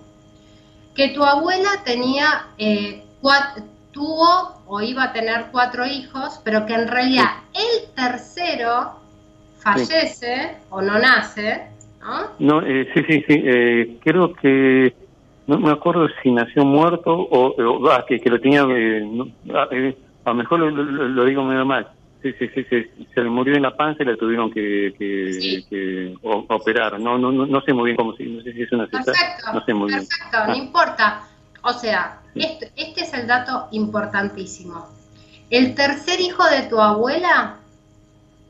que tu abuela tenía eh, cuat- tuvo o iba a tener cuatro hijos, pero que en realidad el tercero fallece o no nace, ¿no? No, eh, sí, sí, sí. eh, creo que no me acuerdo si nació muerto o, o- ah, que, que lo tenía. eh, no, ah, eh, a lo mejor lo, lo- lo digo medio mal. Sí, sí, sí, sí, se le murió en la panza y le tuvieron que, que, Sí. que o- operar. No, no, no, no sé muy bien cómo no sé si es una Perfecto, no sé muy bien. perfecto, Ah. no importa. O sea, este, este es el dato importantísimo. El tercer hijo de tu abuela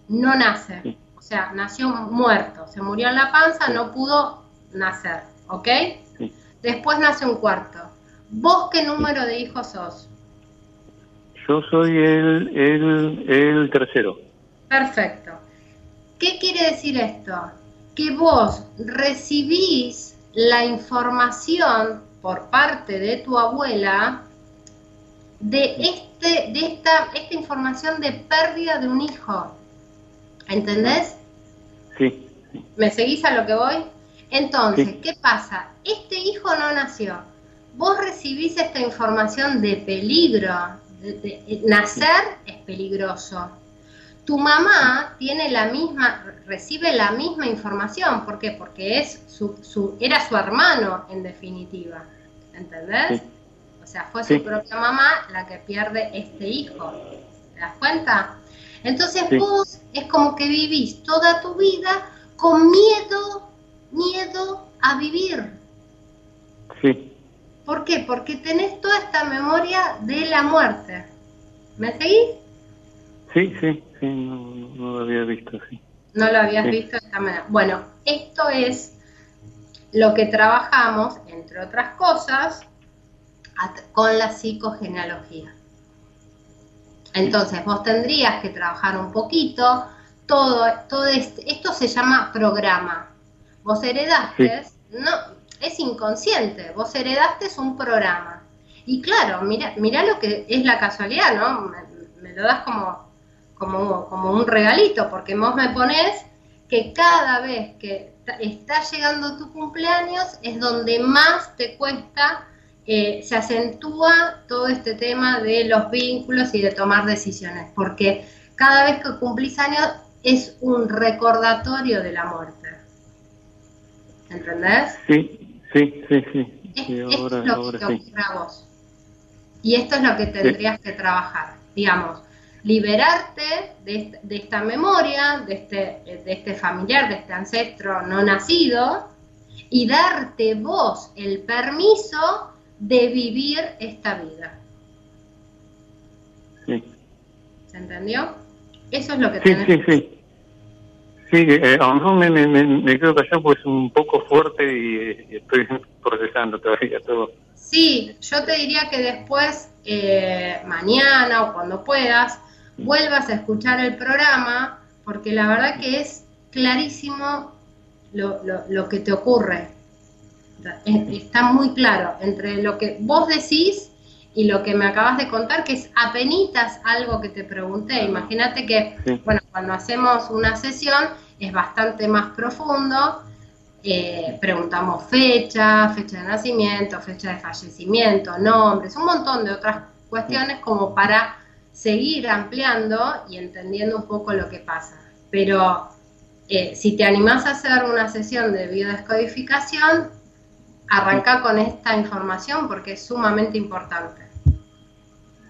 no nace, Sí. o sea, nació muerto, se murió en la panza, no pudo nacer, ¿ok? Sí. Después nace un cuarto. ¿Vos qué número de hijos sos? Yo soy el, el, el tercero. Perfecto. ¿Qué quiere decir esto? Que vos recibís la información por parte de tu abuela de este, de esta, esta información de pérdida de un hijo. ¿Entendés? Sí, ¿Me seguís a lo que voy? Entonces, Sí. ¿qué pasa? Este hijo no nació. Vos recibís esta información de peligro. Nacer es peligroso. Tu mamá tiene la misma, recibe la misma información. ¿Por qué? Porque es su, su- era su hermano, en definitiva. ¿Entendés? Sí. O sea, fue Sí. su propia mamá la que pierde este hijo. ¿Te das cuenta? Entonces Sí. vos es como que vivís toda tu vida con miedo, miedo a vivir. sí, ¿Por qué? Porque tenés toda esta memoria de la muerte. ¿Me seguís? sí, sí, sí, no, no lo había visto, sí. ¿No lo habías visto de esta manera? Bueno, esto es lo que trabajamos, entre otras cosas, con la psicogenealogía. Entonces, vos tendrías que trabajar un poquito, todo, todo este, esto se llama programa. Vos heredaste, no, es inconsciente, vos heredaste un programa. Y claro, mira, mira lo que es la casualidad, ¿no? Me, lo das como, como, como un regalito, porque vos me pones que cada vez que está llegando tu cumpleaños es donde más te cuesta, eh, se acentúa todo este tema de los vínculos y de tomar decisiones, porque cada vez que cumplís años es un recordatorio de la muerte. ¿Entendés? Sí, sí, sí, sí. esto es lo que te ocurre a vos. Y esto es lo que tendrías que trabajar, digamos, liberarte de, esta memoria, de este, de este familiar, de este ancestro no nacido, y darte vos el permiso de vivir esta vida. Sí. ¿Se entendió? Eso es lo que sí, Sí, sí. Sí, eh, a lo mejor me, me, me, quedo callado porque es un poco fuerte y, estoy procesando todavía todo. Sí, yo te diría que después, eh, mañana o cuando puedas, vuelvas a escuchar el programa, porque la verdad que es clarísimo lo, lo, que te ocurre. Está muy claro entre lo que vos decís y lo que me acabas de contar, que es apenitas algo que te pregunté. Imagínate que, bueno, cuando hacemos una sesión es bastante más profundo. Eh, preguntamos fecha, fecha de nacimiento, fecha de fallecimiento, nombres, un montón de otras cuestiones como para seguir ampliando y entendiendo un poco lo que pasa. Pero eh, si te animás a hacer una sesión de biodescodificación, arranca con esta información porque es sumamente importante.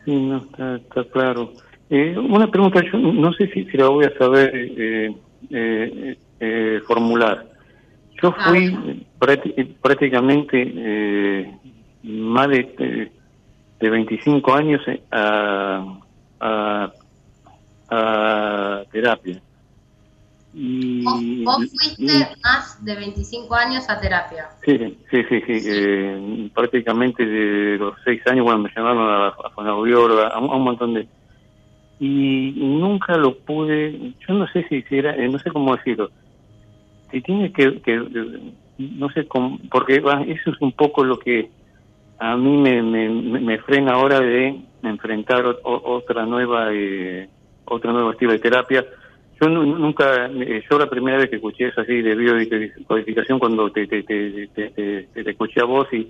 Sí, no, está, claro. Eh, una pregunta, yo no sé si, si la voy a saber eh, eh, formular. Yo fui prácticamente eh, más de, de 25 años a, a, terapia. Y, ¿Vos, fuiste más de 25 años a terapia? Sí, sí, sí, sí. prácticamente de los 6 años, bueno, me llamaron a, a a un montón de y nunca lo pude, yo no sé si, era, eh, no sé cómo decirlo, si tiene que, no sé cómo, porque eso es un poco lo que a mí me, me, frena ahora de enfrentar otra nueva eh, otra nueva estilo de terapia. Yo nunca, eh, yo la primera vez que escuché eso así de biodecodificación cuando te, te, te, te, escuché a vos y,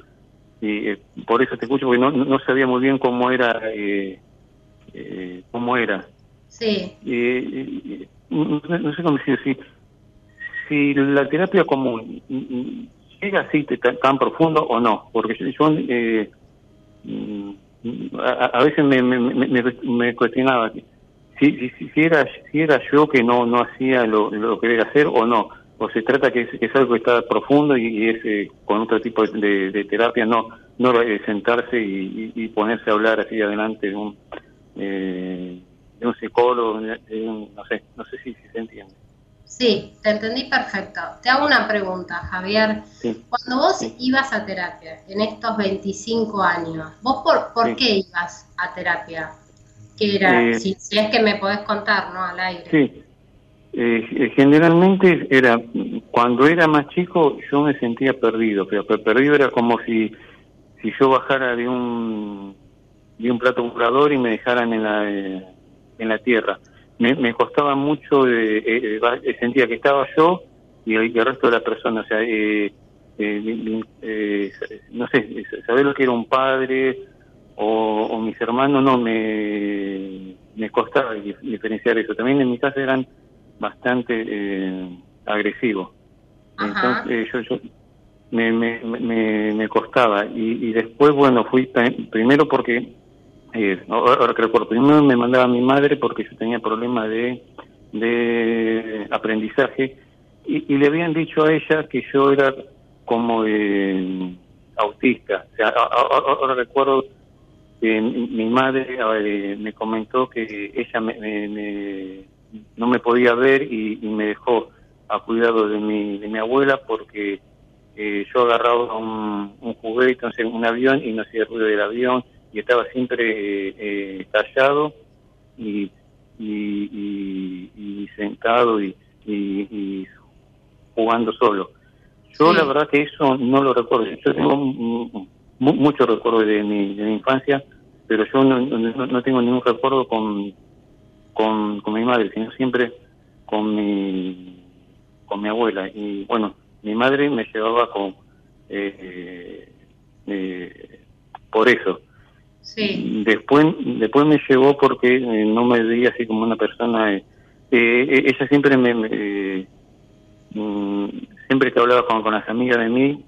y por eso te escucho porque no, no sabía muy bien cómo era eh, eh, cómo era. Sí. Eh, no, sé cómo decir, si, si la terapia común llega así tan, profundo o no, porque yo, eh, a, veces me, me, cuestionaba si, si, si, era, si era yo que no, no hacía lo, lo que debía hacer o no, o se trata que es, algo que está profundo y, es eh, con otro tipo de, terapia, no no sentarse y, y, ponerse a hablar así adelante de un, eh, de un psicólogo, no sé, no sé si, se entiende. Sí, te entendí perfecto. Te hago una pregunta, Javier. Cuando vos ibas a terapia en estos 25 años, ¿vos por, por qué ibas a terapia? ¿Qué era? Eh, si, es que me podés contar, ¿no? Al aire. Sí. Eh, generalmente era, cuando era más chico yo me sentía perdido, pero perdido era como si, si yo bajara de un di un plato volador y me dejaran en la, eh, en la tierra. Me, me costaba mucho, eh, eh, sentía que estaba yo y el, resto de la persona, o sea, no sé, saber lo que era un padre o, mis hermanos, no, me, me costaba diferenciar eso. También en mi casa eran bastante agresivos. Entonces yo, yo me, me, me, me costaba y, y después, bueno, fui primero porque eh, ahora que recuerdo, primero me mandaba mi madre porque yo tenía problemas de, de aprendizaje y, le habían dicho a ella que yo era como eh, autista. O sea, ahora recuerdo que mi madre eh, me comentó que ella me, me, no me podía ver y, me dejó a cuidado de mi, de mi abuela porque eh, yo agarraba un, un juguete, entonces un avión y no hacía ruido del avión y estaba siempre eh, callado y, y, sentado y, jugando solo. Yo la verdad que eso no lo recuerdo. Yo tengo muchos recuerdos de mi, de mi infancia, pero yo no, no, tengo ningún recuerdo con, con, con mi madre, sino siempre con mi, con mi abuela. Y bueno, mi madre me llevaba con eh, eh, por eso. Después, después me llevó porque eh, no me veía así como una persona. ella siempre me, mm, siempre que hablaba con, con, las amigas de mí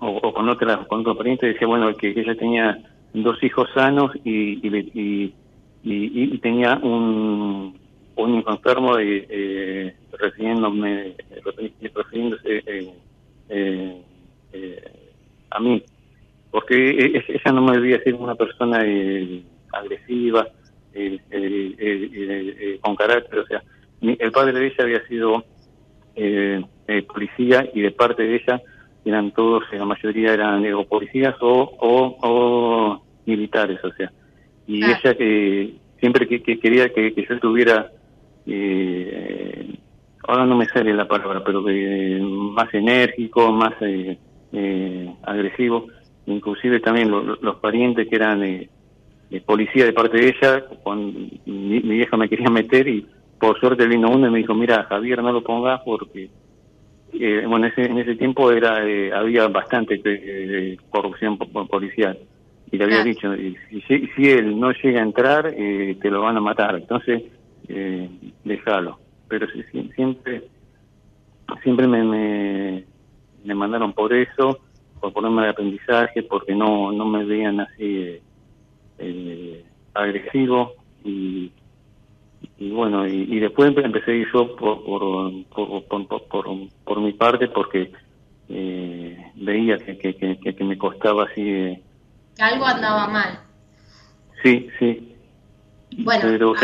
o, con otras con otros parientes decía bueno que, ella tenía dos hijos sanos y, y, y tenía un un enfermo y eh, refiriéndome, refiriéndose eh, eh, eh, a mí, porque e, e, ella no me debía ser una persona eh, agresiva, con carácter, o sea, el padre de ella había sido policía y de parte de ella eran todos, la mayoría eran o policías o, o, militares, o sea, y ella que siempre que, quería que, que, yo estuviera eh, ahora no me sale la palabra, pero que más enérgico, más eh, eh, agresivo. Inclusive también los parientes que eran eh, policía de parte de ella, cuando mi, vieja me quería meter y por suerte vino uno y me dijo, mira Javier, no lo pongas porque, bueno, ese, en ese tiempo era había bastante corrupción policial. Y le había dicho, si, si él no llega a entrar, te lo van a matar. Entonces, eh, déjalo. Pero siempre siempre me, me, mandaron por eso, por ponerme de aprendizaje, porque no, no me veían así eh, agresivo y, y bueno, y, después empecé yo por, por, por, por, mi parte porque eh, veía que, que, que, me costaba así. que algo andaba mal. Sí, sí. Bueno, Pero,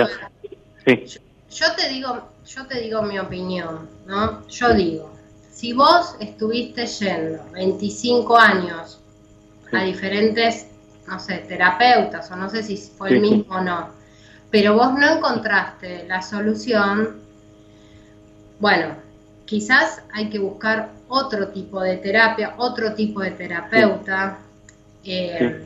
yo, te digo, yo te digo mi opinión, ¿no? Yo digo, si vos estuviste yendo 25 años a diferentes, no sé, terapeutas, o no sé si fue el mismo o no, pero vos no encontraste la solución, bueno, quizás hay que buscar otro tipo de terapia, otro tipo de terapeuta. Eh,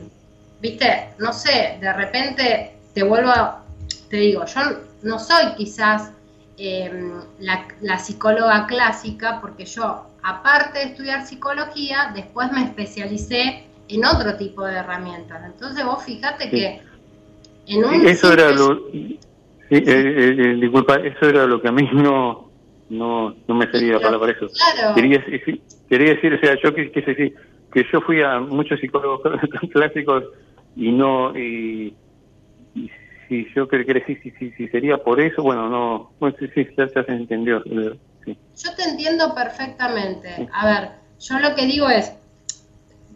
viste, no sé, de repente te vuelvo a, te digo, yo no soy quizás em, la, psicóloga clásica, porque yo, aparte de estudiar psicología, después me especialicé en otro tipo de herramientas. Entonces vos fíjate que en un... Eso era lo... Eh, eh, eh, disculpa, eso era lo que a mí no no, no me salía para, eso. Quería, quería decir, o sea, yo quise decir que yo fui a muchos psicólogos clásicos y no y si yo creo que si, si, si, sería por eso, bueno, no, bueno, sí, sí, ya, se entendió. Yo te entiendo perfectamente. A ver, yo lo que digo es,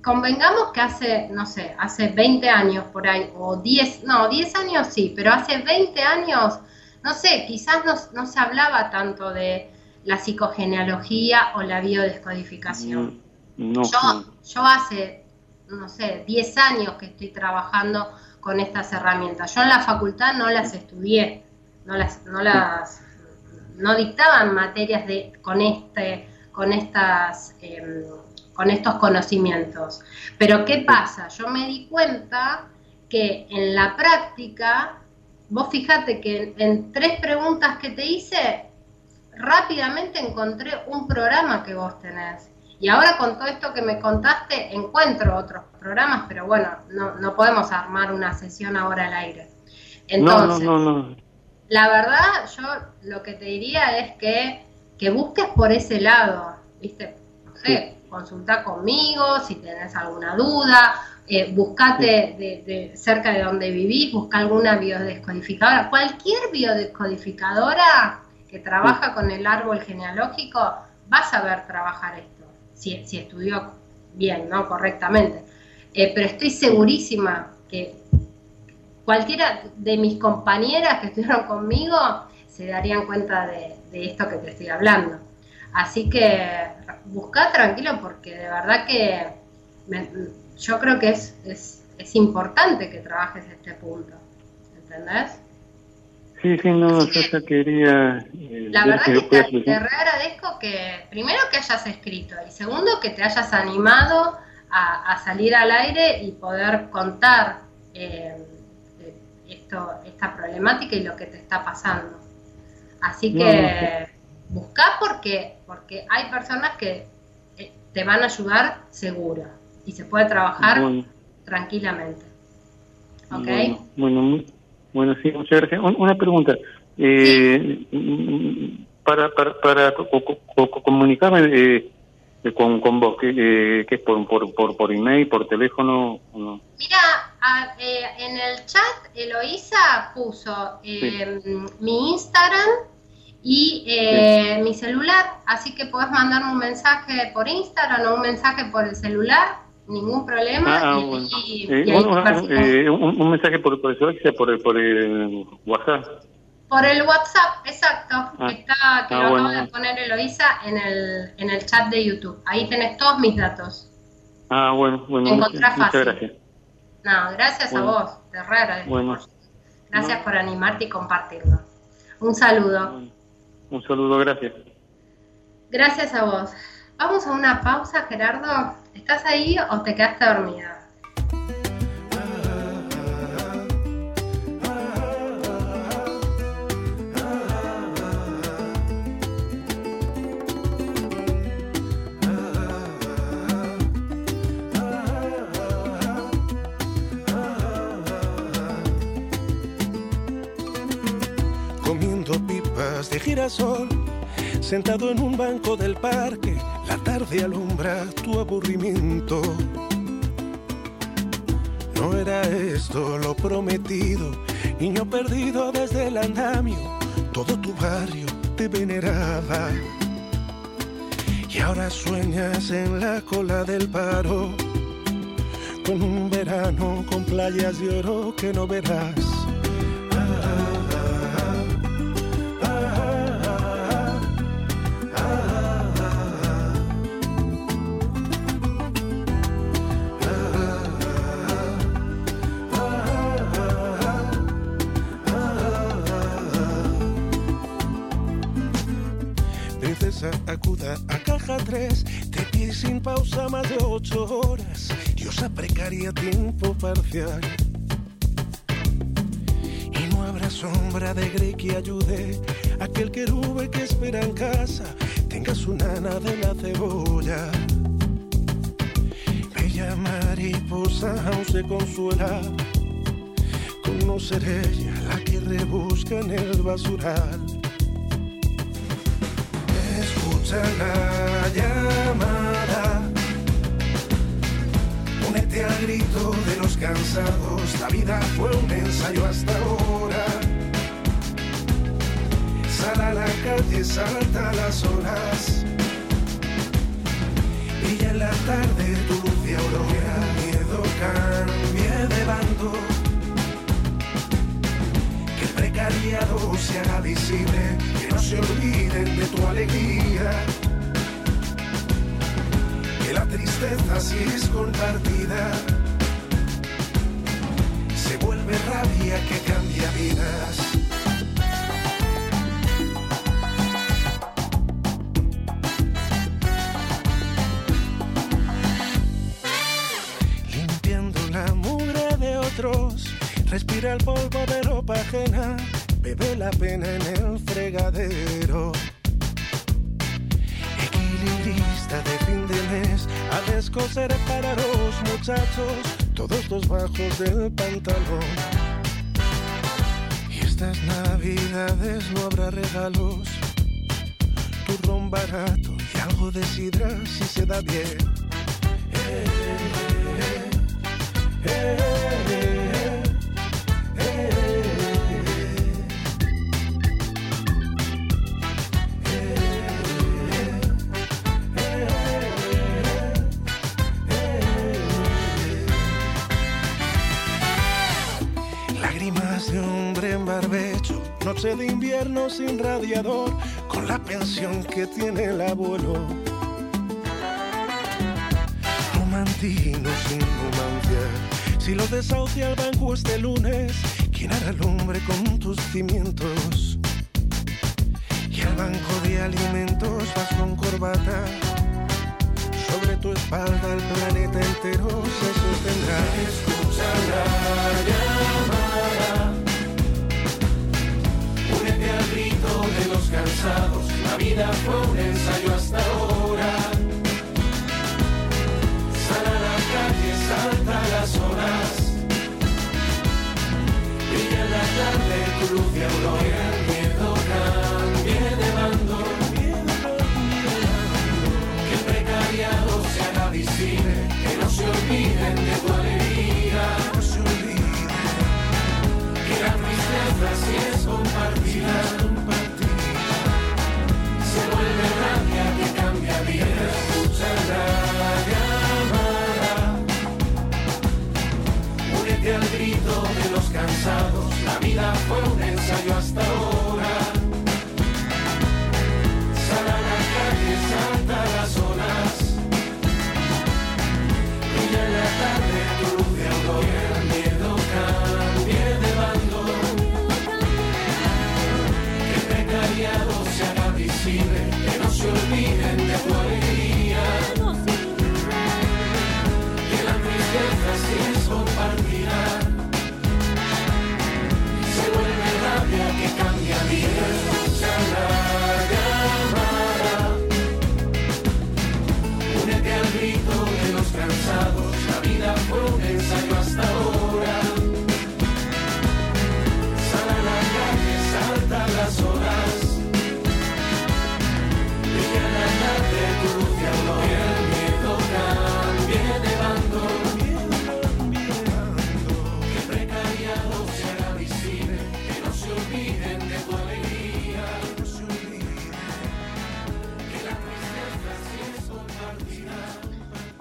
convengamos que hace, no sé, hace 20 años por ahí, o 10, no, 10 años sí, pero hace 20 años, no sé, quizás no, no se hablaba tanto de la psicogenealogía o la biodescodificación. Mm, no, yo, yo hace, no sé, 10 años que estoy trabajando con estas herramientas. Yo en la facultad no las estudié, no las, no las, no dictaban materias de, con este, con estas, em, con estos conocimientos. Pero ¿qué pasa? Yo me di cuenta que en la práctica, vos fíjate que en tres preguntas que te hice, rápidamente encontré un programa que vos tenés. Y ahora con todo esto que me contaste, encuentro otros programas, pero bueno, no, no podemos armar una sesión ahora al aire. Entonces, no, no, no, la verdad, yo lo que te diría es que, que busques por ese lado, ¿viste? No sé, consulta conmigo si tenés alguna duda, eh, buscate de, cerca de donde vivís, busca alguna biodescodificadora. Cualquier biodescodificadora que trabaja con el árbol genealógico va a saber trabajar esto si, estudió bien, ¿no? Correctamente. Eh, pero estoy segurísima que cualquiera de mis compañeras que estuvieron conmigo se darían cuenta de, esto que te estoy hablando. Así que busca tranquilo porque de verdad que yo creo que es, es, es importante que trabajes este punto. ¿Entendés? Sí, sí, no, yo ya quería... Eh, la verdad que te, te agradezco que, primero que hayas escrito y segundo que te hayas animado a, salir al aire y poder contar eh, esto, esta problemática y lo que te está pasando. Así que busca porque, porque hay personas que eh, te van a ayudar seguro y se puede trabajar tranquilamente. ¿Ok? Bueno, bueno, sí, muchas gracias. Una pregunta. Eh, para, para, para comunicarme eh, con, con vos, ¿qué, eh, es por, por, por, por email, por teléfono? no? Mira, eh, en el chat Eloisa puso eh, mi Instagram y mi celular, así que puedes mandarme un mensaje por Instagram o un mensaje por el celular ningún problema. Ah, eh, un, mensaje por, por, el, por, por el WhatsApp. Por el WhatsApp, exacto. Ah. está, que ah, lo acabo de poner Eloisa en el, en el chat de YouTube. Ahí tenés todos mis datos. Ah, bueno, bueno. Muchas gracias. No, gracias a vos, te re Bueno. Gracias por animarte y compartirlo. Un saludo. Un saludo, gracias. Gracias a vos. Vamos a una pausa, Gerardo. ¿Estás ahí o te quedaste dormida? Comiendo pipas de girasol, sentado en un banco del parque la tarde alumbra tu aburrimiento. No era esto lo prometido, niño perdido desde el andamio, todo tu barrio te veneraba. Y ahora sueñas en la cola del paro, con un verano con playas de oro que no verás precaria tiempo parcial. Y no habrá sombra de grey que ayude a aquel querube que espera en casa, tenga su nana de la cebolla. Bella mariposa aún se consuela con no ser ella la que rebusca en el basural la llamada. Al grito de los cansados, la vida fue un ensayo hasta ahora. Sal a la calle, salta las horas. Brilla en la tarde tu luz y aurora, miedo cambie de bando. Que el precariado se haga visible se olviden de tu alegría. Tristeza si es compartida se vuelve rabia que cambia vidas. Limpiando la mugre de otros, respira el polvo de ropa ajena bebe la pena en el fregadero. A descoser para los muchachos todos los bajos del pantalón. Y estas navidades no habrá regalos, turrón barato y algo de sidra si se da bien. Eh, eh, eh, de invierno sin radiador, con la pensión que tiene el abuelo. Romantino sin romancia, si lo desahucia el banco este lunes, ¿quién hará el hombre con tus cimientos? Y al banco de alimentos vas con corbata sobre tu espalda el planeta entero se sostendrá. Escucha la llamada, de los cansados. La vida fue un ensayo hasta ahora. Sal a la calle, salta las horas. Brilla en la tarde tu luz de aurora. El miedo cambie de. Que el precariado se haga visible. Que no se olviden de tu alegría. Que la tristeza si es compartida. La vida fue un ensayo hasta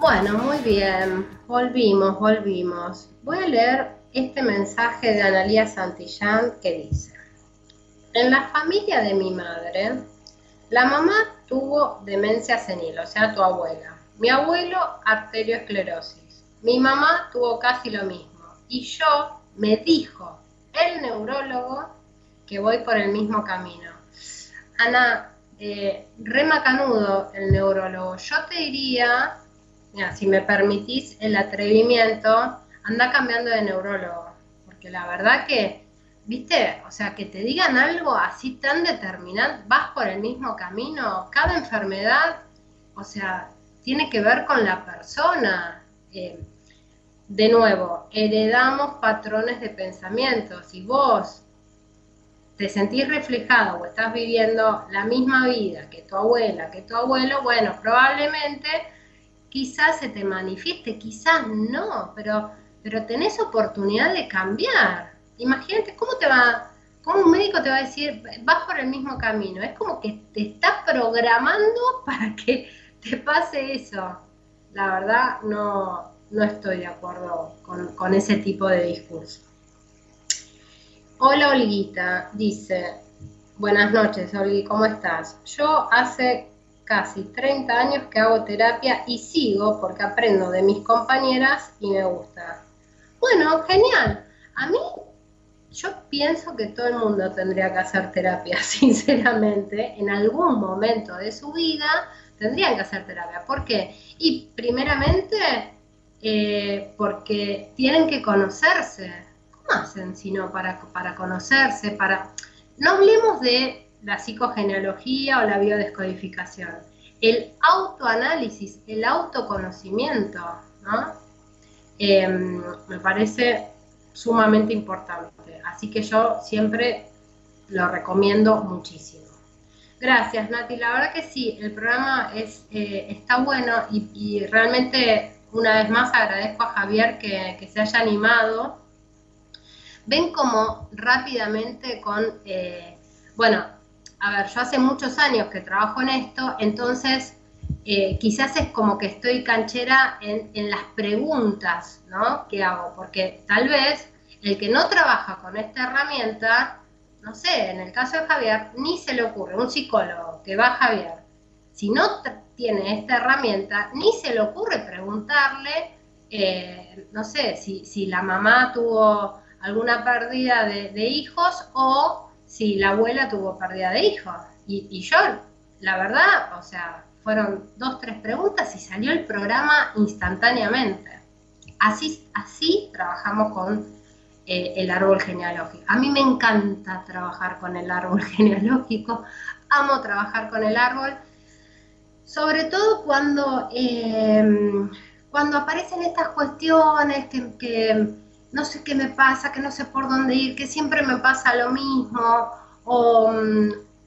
Bueno, muy bien. Volvimos, volvimos. Voy a leer este mensaje de Analía Santillán que dice: En la familia de mi madre, la mamá tuvo demencia senil, o sea, tu abuela. Mi abuelo, arterioesclerosis. Mi mamá tuvo casi lo mismo. Y yo me dijo el neurólogo que voy por el mismo camino. Ana, eh, re macanudo el neurólogo. Yo te diría, mira, si me permitís el atrevimiento, anda cambiando de neurólogo. Porque la verdad que, viste, o sea, que te digan algo así tan determinante, vas por el mismo camino, cada enfermedad, o sea, tiene que ver con la persona. Eh, de nuevo, heredamos patrones de pensamiento. Si vos te sentís reflejado o estás viviendo la misma vida que tu abuela, que tu abuelo, bueno, probablemente quizás se te manifieste, quizás no, pero, pero tenés oportunidad de cambiar. Imagínate cómo te va, cómo un médico te va a decir, vas por el mismo camino. Es como que te está programando para que te pase eso. La verdad, no, no estoy de acuerdo con, con ese tipo de discurso. Hola Olguita, dice, buenas noches Olgui, ¿cómo estás? Yo hace casi 30 años que hago terapia y sigo porque aprendo de mis compañeras y me gusta. Bueno, genial. A mí, yo pienso que todo el mundo tendría que hacer terapia, sinceramente. En algún momento de su vida tendrían que hacer terapia. ¿Por qué? Y primeramente eh, porque tienen que conocerse. ¿Cómo hacen si no para, para conocerse? Para... No hablemos de la psicogenealogía o la biodescodificación. El autoanálisis, el autoconocimiento, ¿no? Eh, me parece sumamente importante. Así que yo siempre lo recomiendo muchísimo. Gracias, Nati. La verdad que sí, el programa es, eh, está bueno y, realmente una vez más agradezco a Javier que, se haya animado. Ven como rápidamente con, eh, bueno, a ver, yo hace muchos años que trabajo en esto, entonces eh, quizás es como que estoy canchera en, las preguntas ¿no? que hago, porque tal vez el que no trabaja con esta herramienta no sé, en el caso de Javier, ni se le ocurre, un psicólogo que va a Javier, si no tiene esta herramienta, ni se le ocurre preguntarle, eh, no sé, si, la mamá tuvo alguna pérdida de, hijos o si la abuela tuvo pérdida de hijos. Y, yo, la verdad, o sea, fueron dos, tres preguntas y salió el programa instantáneamente. Así, así trabajamos con eh, el árbol genealógico. A mí me encanta trabajar con el árbol genealógico, amo trabajar con el árbol, sobre todo cuando, em, cuando aparecen estas cuestiones que, no sé qué me pasa, que no sé por dónde ir, que siempre me pasa lo mismo, o,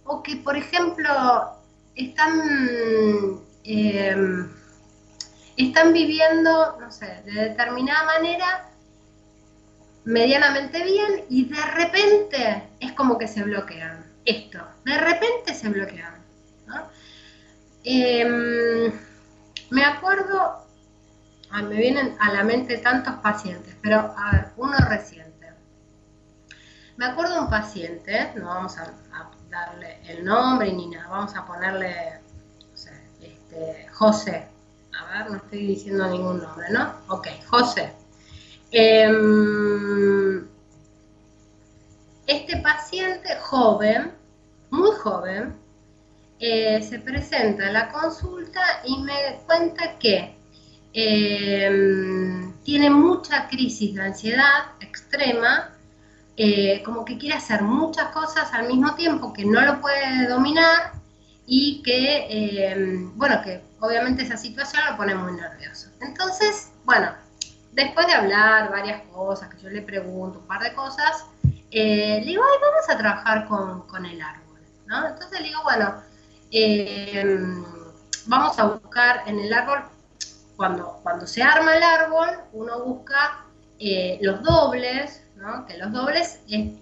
o que, por ejemplo, están, em, están viviendo, no sé, de determinada manera, medianamente bien y de repente es como que se bloquean. Esto, de repente se bloquean. Em, me acuerdo, me vienen a la mente tantos pacientes, pero a ver, uno reciente. Me acuerdo un paciente, no vamos a darle el nombre ni nada, vamos a ponerle, no sé, este, José. A ver, no estoy diciendo ningún nombre, ¿no? Ok, José. Em, este paciente joven, muy joven, eh, se presenta a la consulta y me cuenta que em, tiene mucha crisis de ansiedad extrema eh, como que quiere hacer muchas cosas al mismo tiempo, que no lo puede dominar y que, eh, bueno, que obviamente esa situación lo pone muy nervioso. Entonces, bueno, después de hablar varias cosas, que yo le pregunto un par de cosas, eh, le digo, Ay, vamos a trabajar con, el árbol, ¿no? Entonces le digo, bueno, vamos a buscar en el árbol, cuando, se arma el árbol, uno busca los dobles, que los dobles es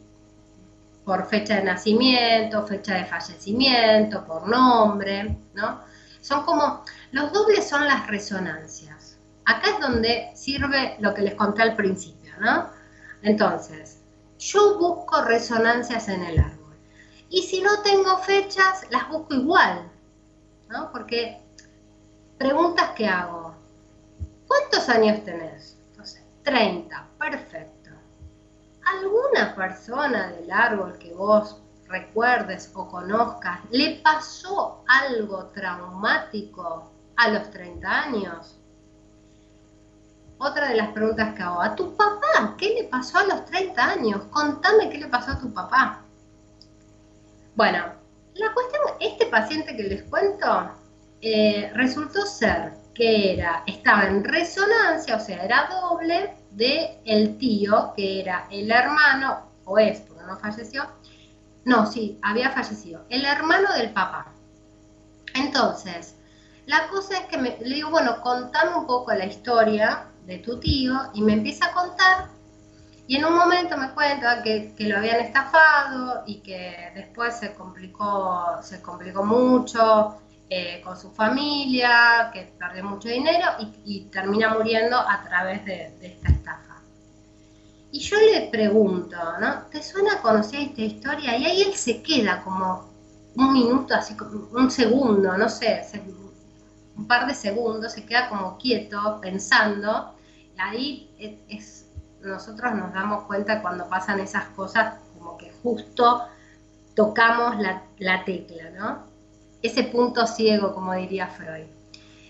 por fecha de nacimiento, fecha de fallecimiento, por nombre, ¿no? Son como, los dobles son las resonancias. Acá es donde sirve lo que les conté al principio, ¿no? Entonces, yo busco resonancias en el árbol. Y si no tengo fechas, las busco igual, ¿no? Porque preguntas que hago. ¿Cuántos años tenés? Entonces, 30, perfecto alguna persona del árbol que vos recuerdes o conozcas le pasó algo traumático a los 30 años? Otra de las preguntas que hago, ¿a tu papá qué le pasó a los 30 años? Contame qué le pasó a tu papá. Bueno, la cuestión, este paciente que les cuento, eh, resultó ser que era, estaba en resonancia, o sea, era doble de el tío, que era el hermano, o es, porque no falleció, no, sí, había fallecido, el hermano del papá. Entonces, la cosa es que me, le digo, bueno, contame un poco la historia de tu tío, y me empieza a contar, y en un momento me cuenta que, que lo habían estafado y que después se complicó, se complicó mucho, eh, con su familia, que perdió mucho dinero y, termina muriendo a través de, esta estafa. Y yo le pregunto, ¿no? ¿Te suena conocida esta historia? Y ahí él se queda como un minuto, así como un segundo, no sé, un par de segundos, se queda como quieto, pensando. Y ahí es, nosotros nos damos cuenta cuando pasan esas cosas, como que justo tocamos la, la tecla, ¿no? Ese punto ciego, como diría Freud.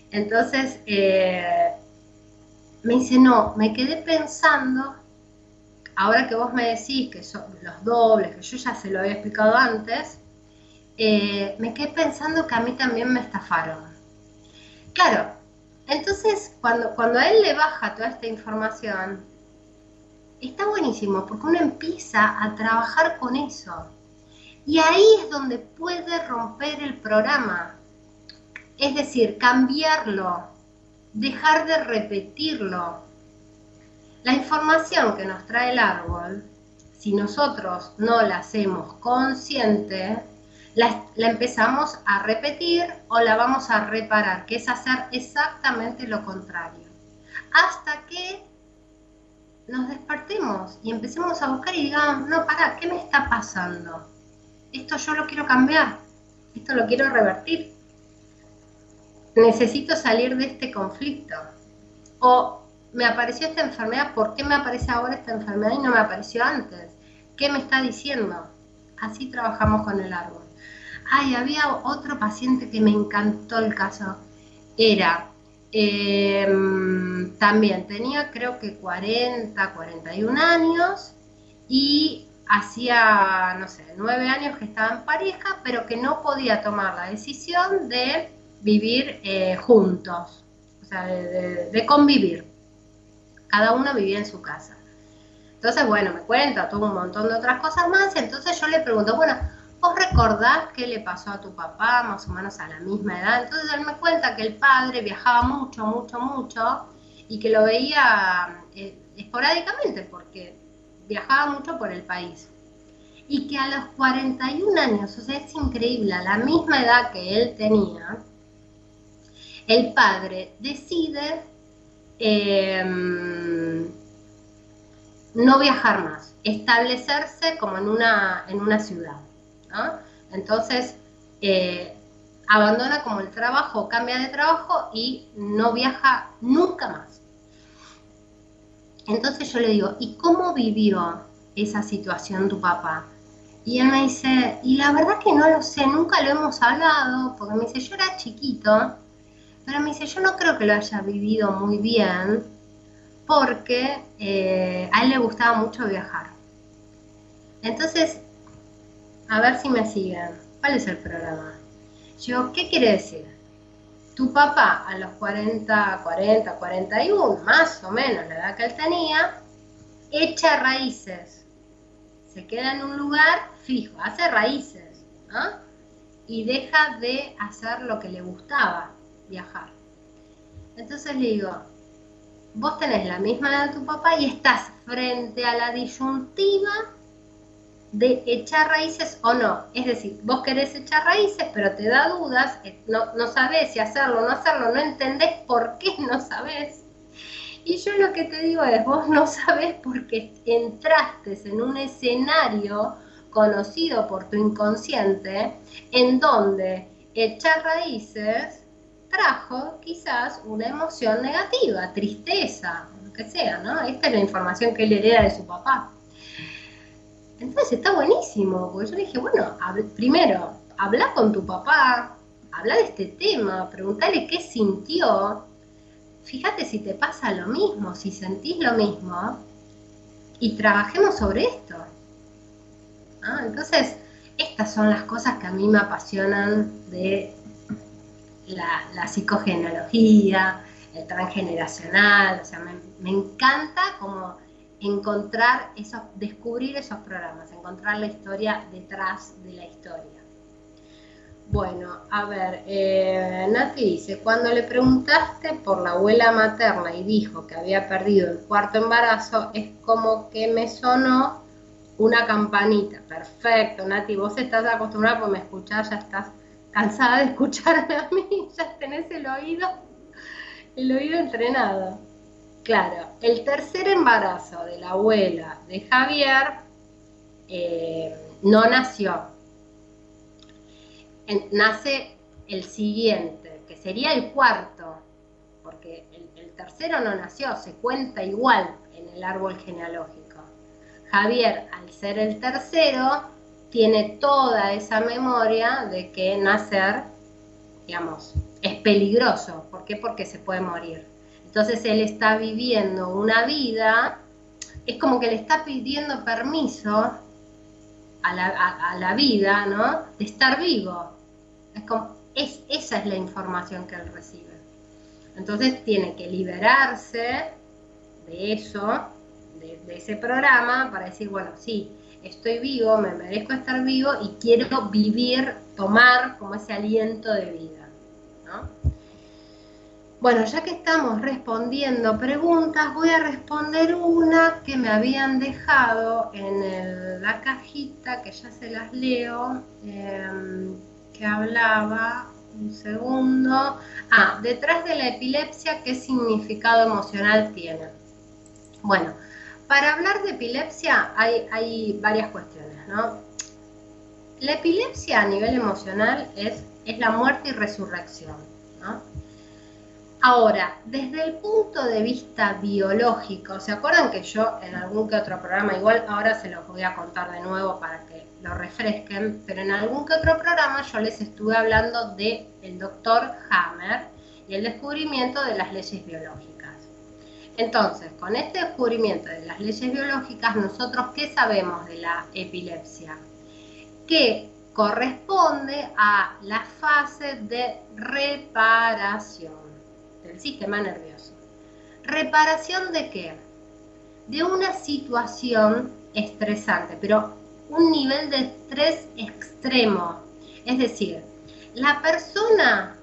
Entonces, eh, me dice, no, me quedé pensando, ahora que vos me decís que son los dobles, que yo ya se lo había explicado antes, eh, me quedé pensando que a mí también me estafaron. Claro, entonces cuando, cuando a él le baja toda esta información, está buenísimo, porque uno empieza a trabajar con eso. Y ahí es donde puede romper el programa. Es decir, cambiarlo, dejar de repetirlo. La información que nos trae el árbol, si nosotros no la hacemos consciente, la, empezamos a repetir o la vamos a reparar, que es hacer exactamente lo contrario. Hasta que nos despertemos y empecemos a buscar y digamos, no, para, ¿qué me está pasando? Esto yo lo quiero cambiar, esto lo quiero revertir. Necesito salir de este conflicto. O me apareció esta enfermedad, ¿por qué me aparece ahora esta enfermedad y no me apareció antes? ¿Qué me está diciendo? Así trabajamos con el árbol. Ay, había otro paciente que me encantó el caso. Era Em, también tenía creo que 40, 41 años y hacía, no sé, nueve años que estaba en pareja, pero que no podía tomar la decisión de vivir eh, juntos, o sea, de, convivir. Cada uno vivía en su casa. Entonces, bueno, me cuenta todo un montón de otras cosas más, entonces yo le pregunto, bueno, ¿Vos recordás qué le pasó a tu papá más o menos a la misma edad? Entonces él me cuenta que el padre viajaba mucho, mucho, mucho y que lo veía eh, esporádicamente porque viajaba mucho por el país. Y que a los 41 años, o sea, es increíble, a la misma edad que él tenía, el padre decide em, no viajar más, establecerse como en una, en una ciudad. Entonces, eh, abandona como el trabajo, cambia de trabajo y no viaja nunca más. Entonces yo le digo, ¿y cómo vivió esa situación tu papá? Y él me dice, y la verdad que no lo sé, nunca lo hemos hablado, porque me dice, yo era chiquito, pero me dice, yo no creo que lo haya vivido muy bien, porque eh, a él le gustaba mucho viajar. Entonces, a ver si me siguen. ¿Cuál es el programa? Yo, ¿qué quiere decir? Tu papá a los 40, 40, 41, más o menos la edad que él tenía, echa raíces. Se queda en un lugar fijo, hace raíces, ¿no? Y deja de hacer lo que le gustaba, viajar. Entonces le digo, vos tenés la misma edad de tu papá y estás frente a la disyuntiva de echar raíces o no. Es decir, vos querés echar raíces, pero te da dudas, eh, no, no sabés si hacerlo o no hacerlo, no entendés por qué no sabés. Y yo lo que te digo es, vos no sabés porque entraste en un escenario conocido por tu inconsciente, en donde echar raíces trajo quizás una emoción negativa, tristeza, lo que sea, ¿no? Esta es la información que él hereda de su papá. Entonces está buenísimo, porque yo dije, bueno, primero, habla con tu papá, habla de este tema, preguntale qué sintió, fíjate si te pasa lo mismo, si sentís lo mismo, y trabajemos sobre esto. ¿Ah? Entonces, estas son las cosas que a mí me apasionan de la, la el transgeneracional, o sea, me, me encanta como encontrar esos, descubrir esos programas, encontrar la historia detrás de la historia. Bueno, a ver, eh, Nati dice, cuando le preguntaste por la abuela materna y dijo que había perdido el cuarto embarazo, es como que me sonó una campanita. Perfecto, Nati, vos estás acostumbrada, porque me escuchás, ya estás cansada de escucharme a mí, ya tenés el oído, el oído entrenado. Claro, el tercer embarazo de la abuela de Javier eh, no nació. nace el siguiente, que sería el cuarto, porque el, tercero no nació, se cuenta igual en el árbol genealógico. Javier, al ser el tercero, tiene toda esa memoria de que nacer, digamos, es peligroso. ¿Por qué? Porque se puede morir. Entonces él está viviendo una vida, es como que le está pidiendo permiso a la, vida, ¿no? De estar vivo. Es como, es, esa es la información que él recibe. Entonces tiene que liberarse de eso, de, de ese programa, para decir, bueno, sí, estoy vivo, me merezco estar vivo y quiero vivir, tomar como ese aliento de vida. ¿no? Bueno, ya que estamos respondiendo preguntas, voy a responder una que me habían dejado en la cajita, que ya se las leo, em, que hablaba, un segundo, ah, detrás de la epilepsia, ¿qué significado emocional tiene? Bueno, para hablar de epilepsia hay, hay varias cuestiones, ¿no? La epilepsia a nivel emocional es, es la muerte y resurrección, ¿no? Ahora, desde el punto de vista biológico, ¿se acuerdan que yo en algún que otro programa, igual ahora se los voy a contar de nuevo para que lo refresquen, pero en algún que otro programa yo les estuve hablando del el doctor Hammer y el descubrimiento de las leyes biológicas. Entonces, con este descubrimiento de las leyes biológicas, nosotros qué sabemos de la epilepsia? Que corresponde a la fase de reparación del sistema nervioso. ¿Reparación de qué? De una situación estresante, pero un nivel de estrés extremo. Es decir, la persona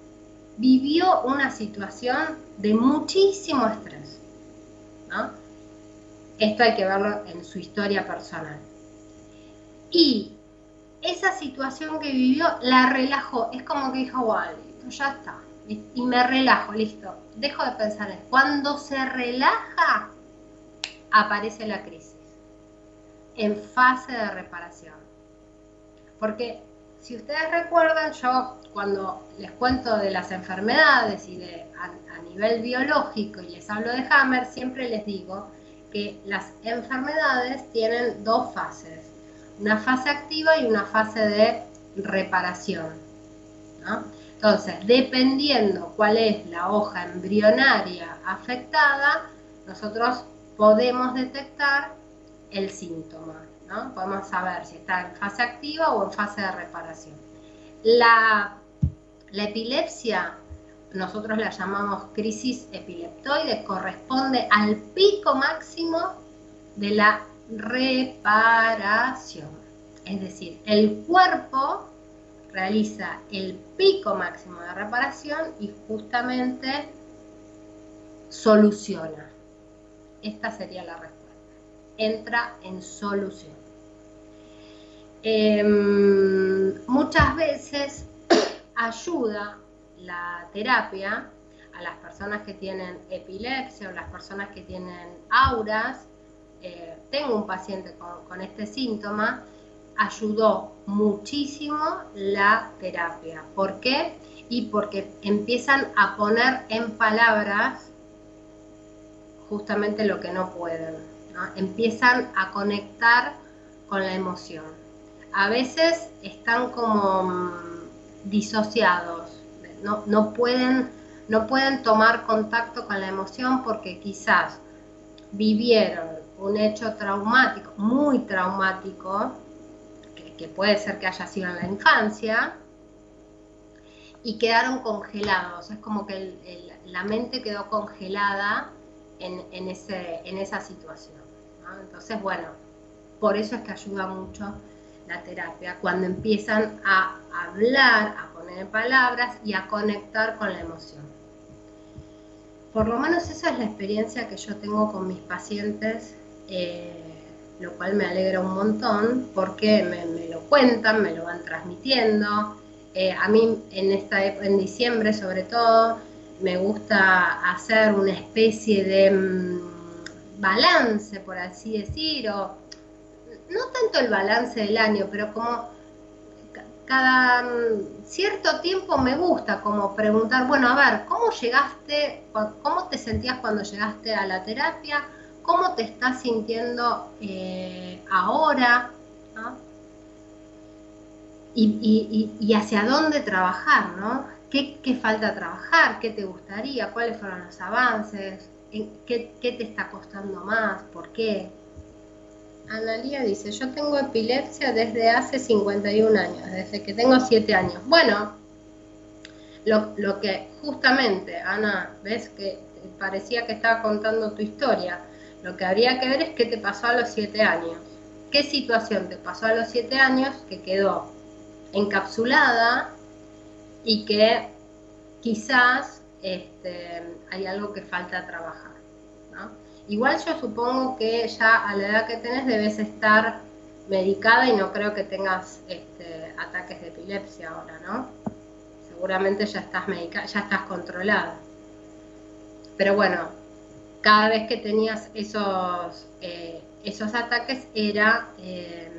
vivió una situación de muchísimo estrés. Esto hay que verlo en su historia personal. Y esa situación que vivió la relajó. Es como que dijo, vale, ya está y me relajo, listo. Dejo de pensar en Cuando se relaja, aparece la crisis en fase de reparación. Porque si ustedes recuerdan, yo cuando les cuento de las enfermedades y de a, a nivel biológico y les hablo de Hammer, siempre les digo que las enfermedades tienen dos fases, una fase activa y una fase de reparación. ¿no? Entonces, dependiendo cuál es la hoja embrionaria afectada, nosotros podemos detectar el síntoma, ¿no? Podemos saber si está en fase activa o en fase de reparación. La, la epilepsia, nosotros la llamamos crisis epileptoide, corresponde al pico máximo de la reparación. Es decir, el cuerpo realiza el pico máximo de reparación y justamente soluciona. Esta sería la respuesta. Entra en solución. Em, muchas veces ayuda la terapia a las personas que tienen epilepsia o las personas que tienen auras. Eh, tengo un paciente con este síntoma ayudó muchísimo la terapia. ¿Por qué? Y porque empiezan a poner en palabras justamente lo que no pueden. Empiezan a conectar con la emoción. A veces están como mm, disociados, no, no, pueden, no pueden tomar contacto con la emoción porque quizás vivieron un hecho traumático, muy traumático, que puede ser que haya sido en la infancia, y quedaron congelados. Es como que la mente quedó congelada en, ese, en esa situación. Entonces, bueno, por eso es que ayuda mucho la terapia, cuando empiezan a hablar, a poner en palabras y a conectar con la emoción. Por lo menos esa es la experiencia que yo tengo con mis pacientes. Eh, lo cual me alegra un montón porque me, lo cuentan, me lo van transmitiendo. Eh, a mí en, esta, en diciembre sobre todo me gusta hacer una especie de mm, balance, por así decir, o no tanto el balance del año, pero como cada mm, cierto tiempo me gusta como preguntar, bueno, a ver, ¿cómo llegaste, cómo te sentías cuando llegaste a la terapia? Cómo te estás sintiendo eh, ahora, y, hacia dónde trabajar, ¿no? ¿Qué, falta trabajar? ¿Qué te gustaría? ¿Cuáles fueron los avances? ¿Qué, te está costando más? ¿Por qué? Analía dice, yo tengo epilepsia desde hace 51 años, desde que tengo 7 años. Bueno, lo, lo, que justamente, Ana, ves que parecía que estaba contando tu historia. Lo que habría que ver es qué te pasó a los siete años. ¿Qué situación te pasó a los siete años que quedó encapsulada y que quizás este, hay algo que falta trabajar? Igual yo supongo que ya a la edad que tenés debes estar medicada y no creo que tengas este, ataques de epilepsia ahora, ¿no? Seguramente ya estás medicada, ya estás controlada. Pero bueno, cada vez que tenías esos, eh, esos ataques era eh,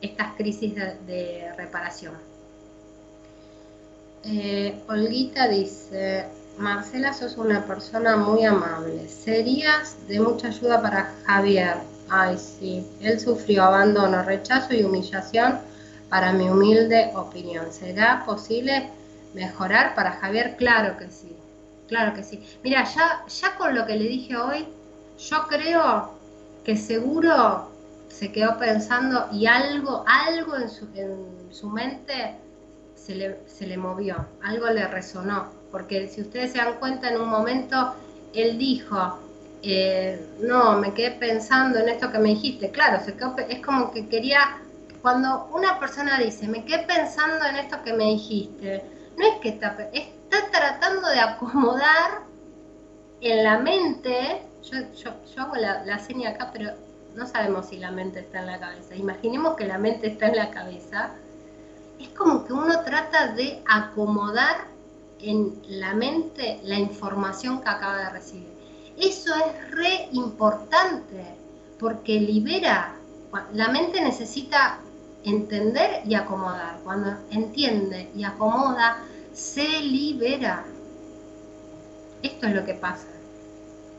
estas crisis de, reparación. Eh, Olguita dice, Marcela, sos una persona muy amable. Serías de mucha ayuda para Javier. Ay, sí, él sufrió abandono, rechazo y humillación para mi humilde opinión. ¿Será posible mejorar para Javier? Claro que sí, claro que sí. Mira, ya, ya con lo que le dije hoy, yo creo que seguro se quedó pensando y algo, algo en su, en su mente se le, se le movió, algo le resonó. Porque si ustedes se dan cuenta, en un momento él dijo, eh, no, me quedé pensando en esto que me dijiste. Claro, es como que quería, cuando una persona dice, me quedé pensando en esto que me dijiste, no es que está, está tratando de acomodar en la mente, yo, yo, hago la, la seña acá, pero no sabemos si la mente está en la cabeza. Imaginemos que la mente está en la cabeza. Es como que uno trata de acomodar en la mente la información que acaba de recibir. Eso es re importante porque libera. La mente necesita entender y acomodar. Cuando entiende y acomoda, se libera. Esto es lo que pasa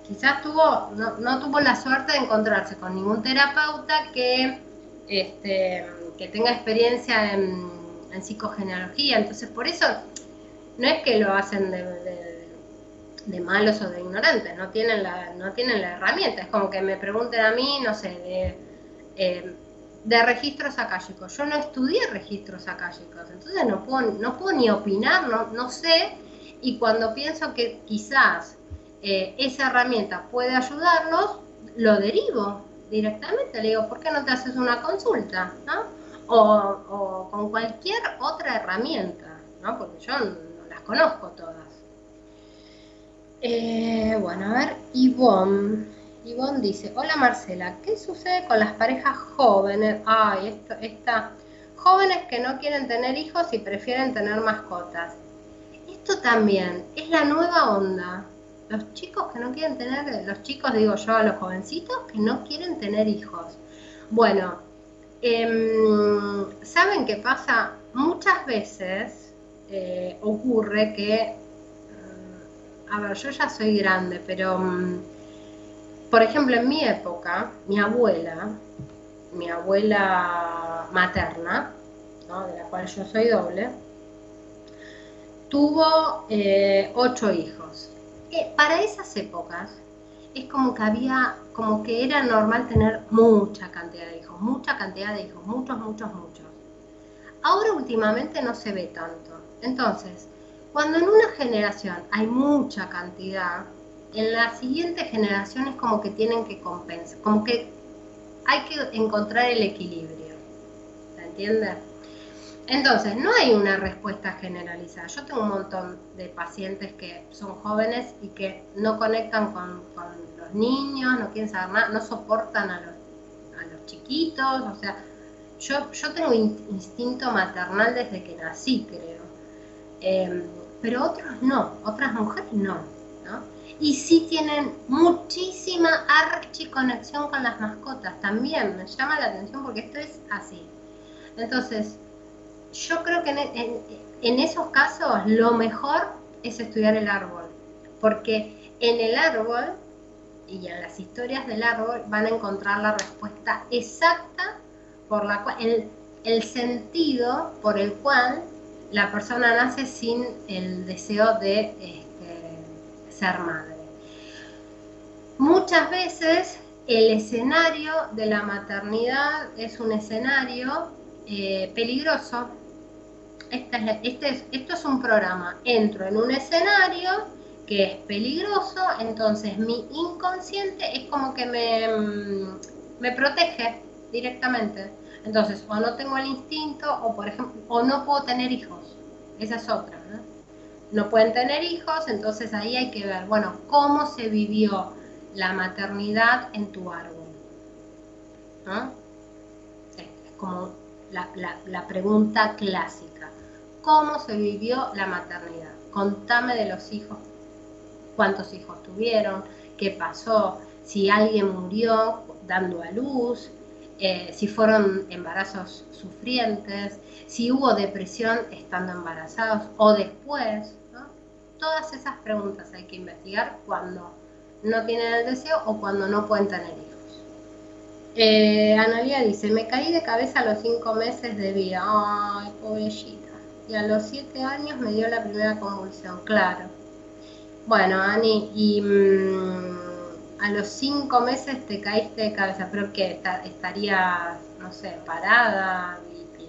quizás tuvo, no, tuvo la suerte de encontrarse con ningún terapeuta que, este, que tenga experiencia en, psicogenealogía. Entonces, por eso no es que lo hacen de, malos o de ignorantes, no tienen, la, no tienen la herramienta. Es como que me pregunten a mí, no sé, de, eh, de registros acálicos. Yo no estudié registros acálicos, entonces no puedo, no puedo ni opinar, no, sé. Y cuando pienso que quizás eh, esa herramienta puede ayudarnos, lo derivo directamente. Le digo, ¿por qué no te haces una consulta? O, con cualquier otra herramienta, ¿no? porque yo no las conozco todas. Eh, bueno, a ver, Ivonne. Ivonne dice, hola Marcela, ¿qué sucede con las parejas jóvenes? Ay, esto, esta, jóvenes que no quieren tener hijos y prefieren tener mascotas. Esto también es la nueva onda los chicos que no quieren tener, los chicos digo yo los jovencitos que no quieren tener hijos. Bueno, em, ¿saben qué pasa? Muchas veces eh, ocurre que, mm, a ver, yo ya soy grande, pero, mm, por ejemplo, en mi época, mi abuela, mi abuela materna, de la cual yo soy doble, tuvo eh, ocho hijos para esas épocas es como que había, como que era normal tener mucha cantidad de hijos, mucha cantidad de hijos, muchos, muchos, muchos. Ahora últimamente no se ve tanto. Entonces, cuando en una generación hay mucha cantidad, en la siguiente generación es como que tienen que compensar, como que hay que encontrar el equilibrio. ¿Se entiende? Entonces, no hay una respuesta generalizada. Yo tengo un montón de pacientes que son jóvenes y que no conectan con, los niños, no quieren saber nada, no soportan a los, chiquitos, o sea, yo, tengo instinto maternal desde que nací, creo. Em, pero otros no, otras mujeres ¿no? Y sí tienen muchísima archiconexión con las mascotas, también me llama la atención porque esto es así. Entonces, yo creo que en, esos casos lo mejor es estudiar el árbol, porque en el árbol y en las historias del árbol van a encontrar la respuesta exacta por la cual, el, sentido por el cual la persona nace sin el deseo de este, ser madre. Muchas veces el escenario de la maternidad es un escenario eh, peligroso este esto es un programa, entro en un escenario que es peligroso, entonces mi inconsciente es como que me, mm, me protege directamente. Entonces, o no tengo el instinto, o por ejemplo, o no puedo tener hijos. Esa es otra. No pueden tener hijos, entonces ahí hay que ver, bueno, cómo se vivió la maternidad en tu árbol. Es como la pregunta clásica cómo se vivió la maternidad. Contame de los hijos, cuántos hijos tuvieron, qué pasó, si alguien murió dando a luz, eh, si fueron embarazos sufrientes, si hubo depresión estando embarazados o después. Todas esas preguntas hay que investigar cuando no tienen el deseo o cuando no pueden tener hijos. Eh, Analia dice, me caí de cabeza a los cinco meses de vida. Ay, pobrecita. Y a los siete años me dio la primera convulsión, claro. Bueno, Ani, y... Mm, a los cinco meses te caíste de cabeza, pero que estaría, no sé, parada y,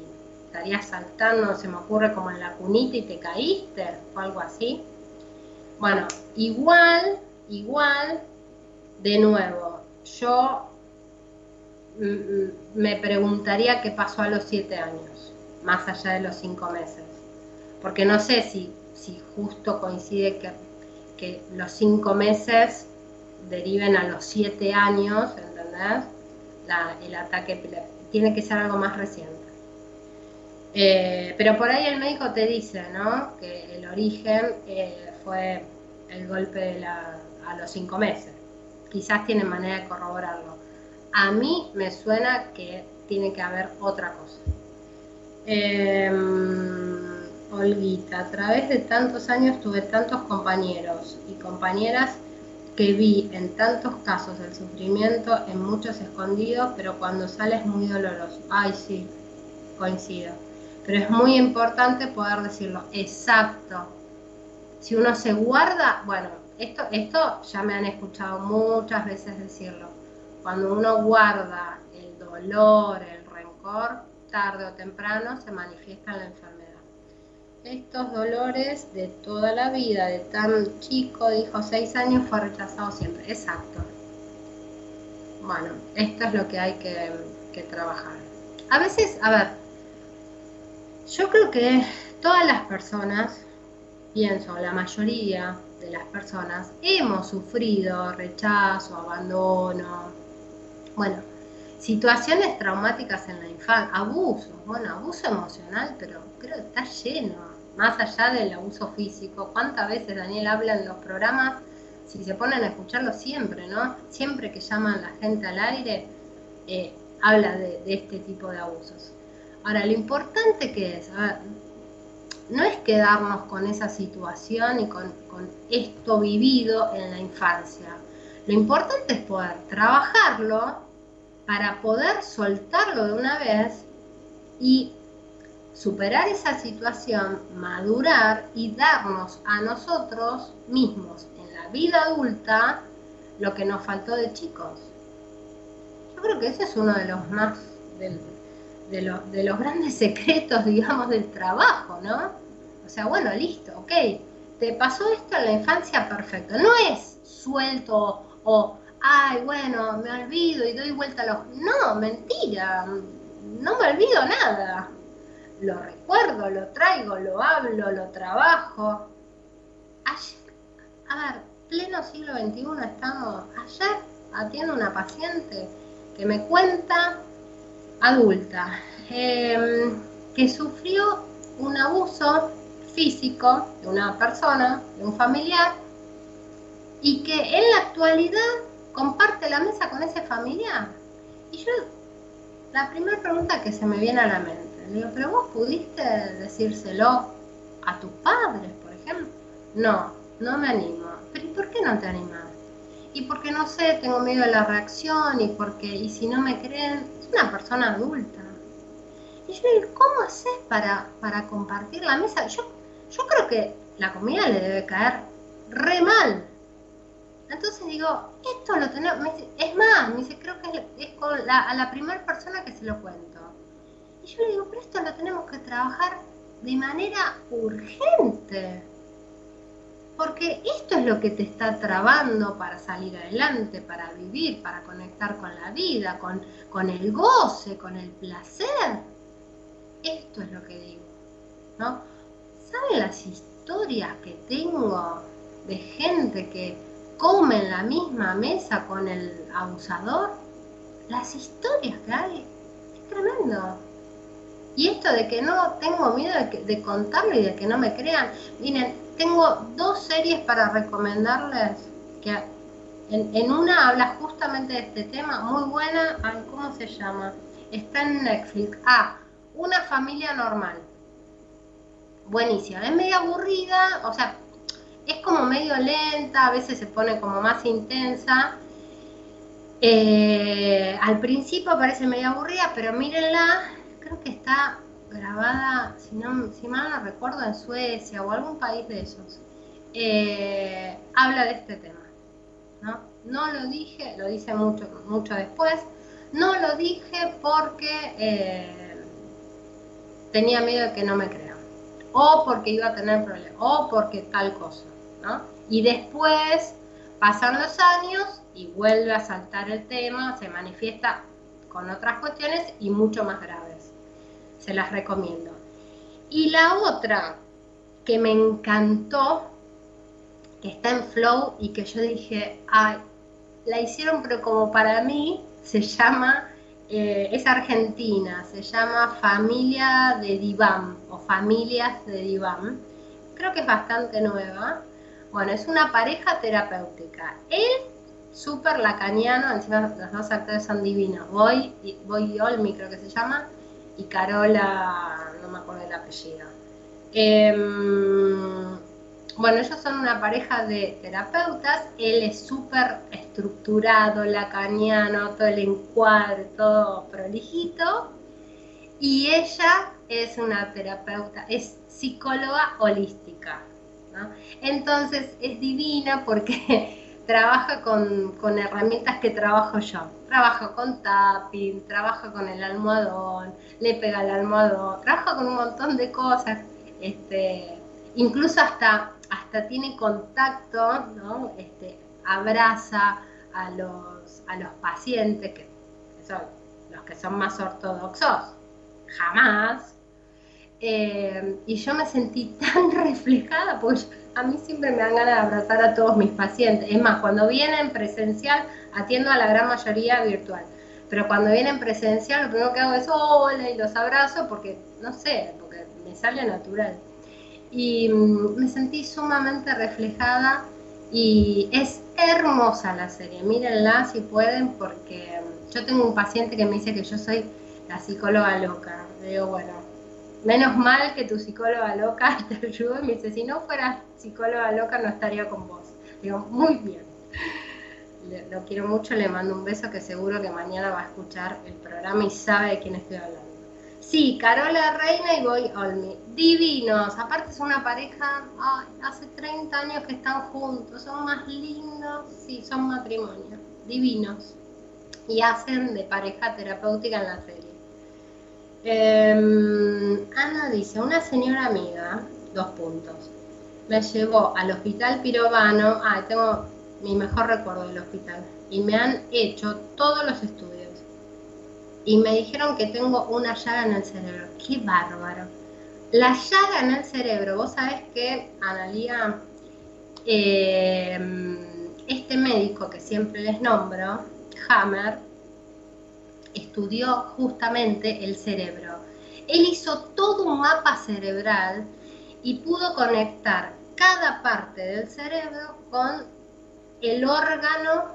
estaría saltando, se me ocurre como en la cunita y te caíste o algo así. Bueno, igual, igual, de nuevo, yo me preguntaría qué pasó a los siete años, más allá de los cinco meses. Porque no sé si, si justo coincide que, los cinco meses deriven a los 7 años, ¿entendés? el ataque tiene que ser algo más reciente. Eh, pero por ahí el médico te dice, ¿no? Que el origen eh, fue el golpe a los 5 meses. Quizás tiene manera de corroborarlo. A mí me suena que tiene que haber otra cosa. Em, Olguita, a través de tantos años tuve tantos compañeros y compañeras que vi en tantos casos el sufrimiento, en muchos escondidos, pero cuando sale es muy doloroso. Ay, sí, coincido. Pero es muy importante poder decirlo. Exacto. Si uno se guarda, bueno, esto, esto ya me han escuchado muchas veces decirlo. Cuando uno guarda el dolor, el rencor, tarde o temprano se manifiesta en la enfermedad estos dolores de toda la vida, de tan chico, dijo seis años, fue rechazado siempre. Exacto. Bueno, esto es lo que hay que, trabajar. A veces, a ver, yo creo que todas las personas, pienso, la mayoría de las personas, hemos sufrido rechazo, abandono, bueno, situaciones traumáticas en la infancia, abuso, bueno, abuso emocional, pero creo que está lleno más allá del abuso físico. ¿Cuántas veces Daniel habla en los programas? Si se ponen a escucharlo siempre, ¿no? Siempre que llaman la gente al aire, eh, habla de, este tipo de abusos. Ahora, lo importante que es, no es quedarnos con esa situación y con, esto vivido en la infancia. Lo importante es poder trabajarlo para poder soltarlo de una vez y superar esa situación, madurar y darnos a nosotros mismos en la vida adulta lo que nos faltó de chicos. Yo creo que ese es uno de los más, los grandes secretos, digamos, del trabajo, ¿no? O sea, bueno, listo, ok, te pasó esto en la infancia, perfecto. No es suelto o, ay, bueno, me olvido y doy vuelta a los... No, mentira, no me olvido nada lo recuerdo, lo traigo, lo hablo, lo trabajo. Ayer, a ver, pleno siglo XXI estamos, ayer atiendo una paciente que me cuenta, adulta, em, que sufrió un abuso físico de una persona, de un familiar, y que en la actualidad comparte la mesa con ese familiar. Y yo, la primera pregunta que se me viene a la mente, le digo, pero vos pudiste decírselo a tus padres, por ejemplo. No, no me animo. Pero ¿y por qué no te animas? Y porque no sé, tengo miedo de la reacción y porque, y si no me creen, es una persona adulta. Y yo le digo, ¿cómo haces para, para compartir la mesa? Yo, yo creo que la comida le debe caer re mal. Entonces digo, esto lo tenemos, es más, me dice, creo que es, con a la primera persona que se lo cuento. Y yo le digo, pero esto lo tenemos que trabajar de manera urgente. Porque esto es lo que te está trabando para salir adelante, para vivir, para conectar con la vida, con, con el goce, con el placer. Esto es lo que digo. ¿no? ¿Saben las historias que tengo de gente que come en la misma mesa con el abusador? Las historias que hay. Es tremendo. Y esto de que no tengo miedo de, contarlo y de que no me crean. Miren, tengo dos series para recomendarles que En, una habla justamente de este tema, muy buena, ¿cómo se llama? Está en Netflix. Ah, Una familia normal. Buenísima. Es medio aburrida, o sea, es como medio lenta, a veces se pone como más intensa. Eh, al principio parece medio aburrida, pero mírenla, creo que está grabada, si, no, mal no recuerdo, en Suecia o algún país de esos. Eh, habla de este tema. ¿no? no lo dije, lo dice mucho, mucho después, no lo dije porque eh, tenía miedo de que no me crean, o porque iba a tener problemas, o porque tal cosa. ¿no? Y después pasan los años y vuelve a saltar el tema, se manifiesta con otras cuestiones y mucho más graves. Se las recomiendo. Y la otra que me encantó que está en Flow y que yo dije, ay, la hicieron, pero como para mí se llama, eh, es argentina, se llama Familia de Diván o Familias de Diván. Creo que es bastante nueva. Bueno, es una pareja terapéutica. Él, súper lacaniano, encima los dos actores son divinos. Voy, Voy Olmi creo que se llama, y Carola, no me acuerdo el apellido. Em, bueno, ellos son una pareja de terapeutas, él es súper estructurado, lacaniano, todo el encuadre, todo prolijito, y ella es una terapeuta, es psicóloga holística. Entonces es divina porque trabaja con, con, herramientas que trabajo yo. Trabaja con tapping, trabaja con el almohadón, le pega el almohadón, trabaja con un montón de cosas. Este, incluso hasta hasta tiene contacto, ¿no? Este, abraza a los, a los pacientes, que, son los que son más ortodoxos, jamás. Eh, y yo me sentí tan reflejada, porque a mí siempre me dan ganas de abrazar a todos mis pacientes. Es más, cuando vienen presencial, atiendo a la gran mayoría virtual. Pero cuando vienen presencial, lo primero que hago es hola y los abrazo porque, no sé, porque me sale natural y mm, me sentí sumamente reflejada y es hermosa la serie, mírenla si pueden porque mm, yo tengo un paciente que me dice que yo soy la psicóloga loca, le digo bueno, menos mal que tu psicóloga loca te ayudó y me dice si no fueras psicóloga loca no estaría con vos, digo muy bien, lo quiero mucho, le mando un beso que seguro que mañana va a escuchar el programa y sabe de quién estoy hablando. Sí, Carola Reina y Boy Olmi. Divinos. Aparte es una pareja, hace 30 años que están juntos. Son más lindos. Sí, son matrimonio. Divinos. Y hacen de pareja terapéutica en la serie. Em, Ana dice, una señora amiga, dos puntos, me llevó al hospital pirobano. Ah, tengo mi mejor recuerdo del hospital. Y me han hecho todos los estudios y me dijeron que tengo una llaga en el cerebro. ¡Qué bárbaro! La llaga en el cerebro, vos sabés que, Analia, eh, este médico que siempre les nombro, Hammer, estudió justamente el cerebro. Él hizo todo un mapa cerebral y pudo conectar cada parte del cerebro con el órgano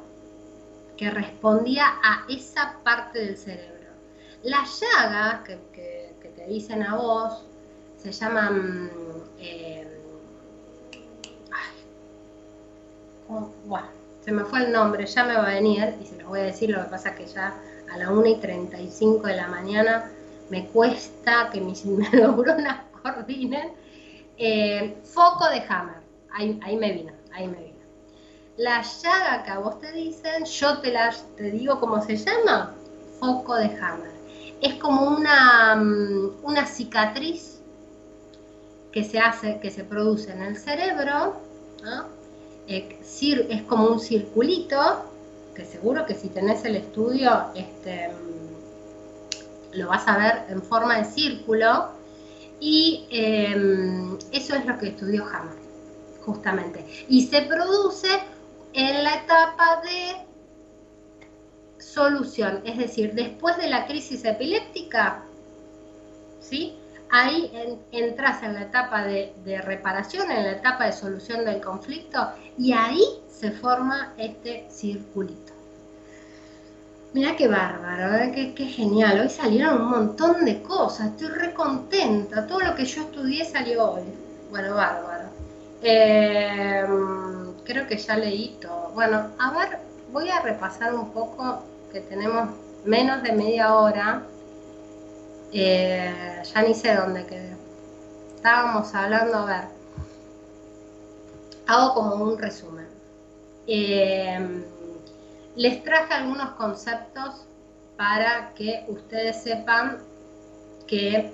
que respondía a esa parte del cerebro. Las llagas que, te dicen a vos se llaman... Eh, bueno, se me fue el nombre, ya me va a venir y se los voy a decir, lo que pasa que ya a la 1 y 35 de la mañana me cuesta que mis neuronas coordinen. Eh, foco de Hammer, ahí, me vino, ahí me vino. La llaga que a vos te dicen, yo te, la, te digo cómo se llama, foco de Hammer es como una, mm, una cicatriz que se hace, que se produce en el cerebro, eh, es como un circulito, seguro que si tenés el estudio este, lo vas a ver en forma de círculo, y em, eso es lo que estudió Hammer, justamente. Y se produce en la etapa de solución, es decir, después de la crisis epiléptica, ¿sí? Ahí entras en la etapa de, reparación, en la etapa de solución del conflicto, y ahí se forma este circulito. Mira qué bárbaro, ¿eh? qué, genial. Hoy salieron un montón de cosas, estoy re contenta. Todo lo que yo estudié salió hoy. Bueno, bárbaro. Em, creo que ya leí todo. Bueno, a ver, voy a repasar un poco que tenemos menos de media hora. Eh, ya ni sé dónde quedé. Estábamos hablando, a ver. Hago como un resumen. Em, les traje algunos conceptos para que ustedes sepan que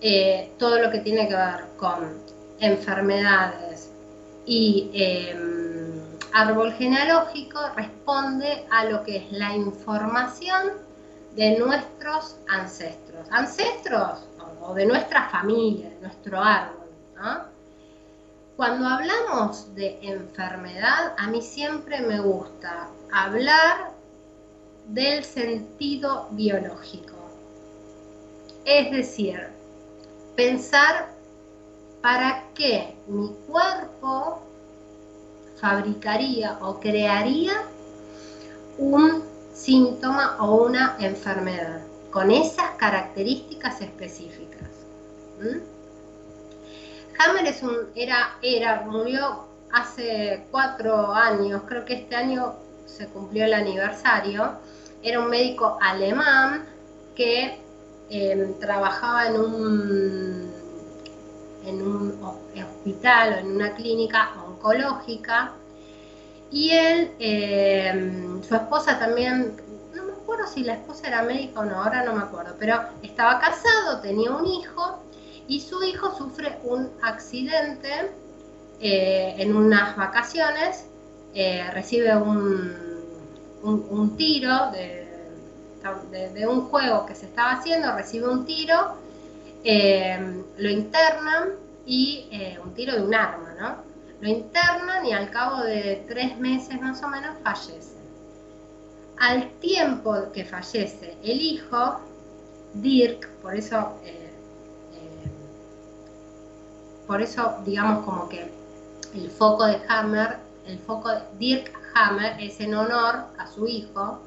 eh, todo lo que tiene que ver con enfermedades y em, árbol genealógico responde a lo que es la información de nuestros ancestros. Ancestros o de nuestra familia, de nuestro árbol. Cuando hablamos de enfermedad, a mí siempre me gusta hablar del sentido biológico. Es decir, pensar para qué mi cuerpo fabricaría o crearía un síntoma o una enfermedad con esas características específicas. Hammer es un, era, era, murió hace cuatro años, creo que este año se cumplió el aniversario, era un médico alemán que em, trabajaba en un, en un hospital o en una clínica oncológica y él, em, su esposa también, no me acuerdo si la esposa era médica o no, ahora no me acuerdo, pero estaba casado, tenía un hijo y su hijo sufre un accidente eh, en unas vacaciones eh, recibe un, un, tiro de, un juego que se estaba haciendo, recibe un tiro, eh, lo internan y eh, un tiro de un arma, ¿no? Lo internan y al cabo de tres meses más o menos fallece. Al tiempo que fallece el hijo, Dirk, por eso, por eso digamos como que el foco de Hammer, el foco de Dirk Hammer es en honor a su hijo.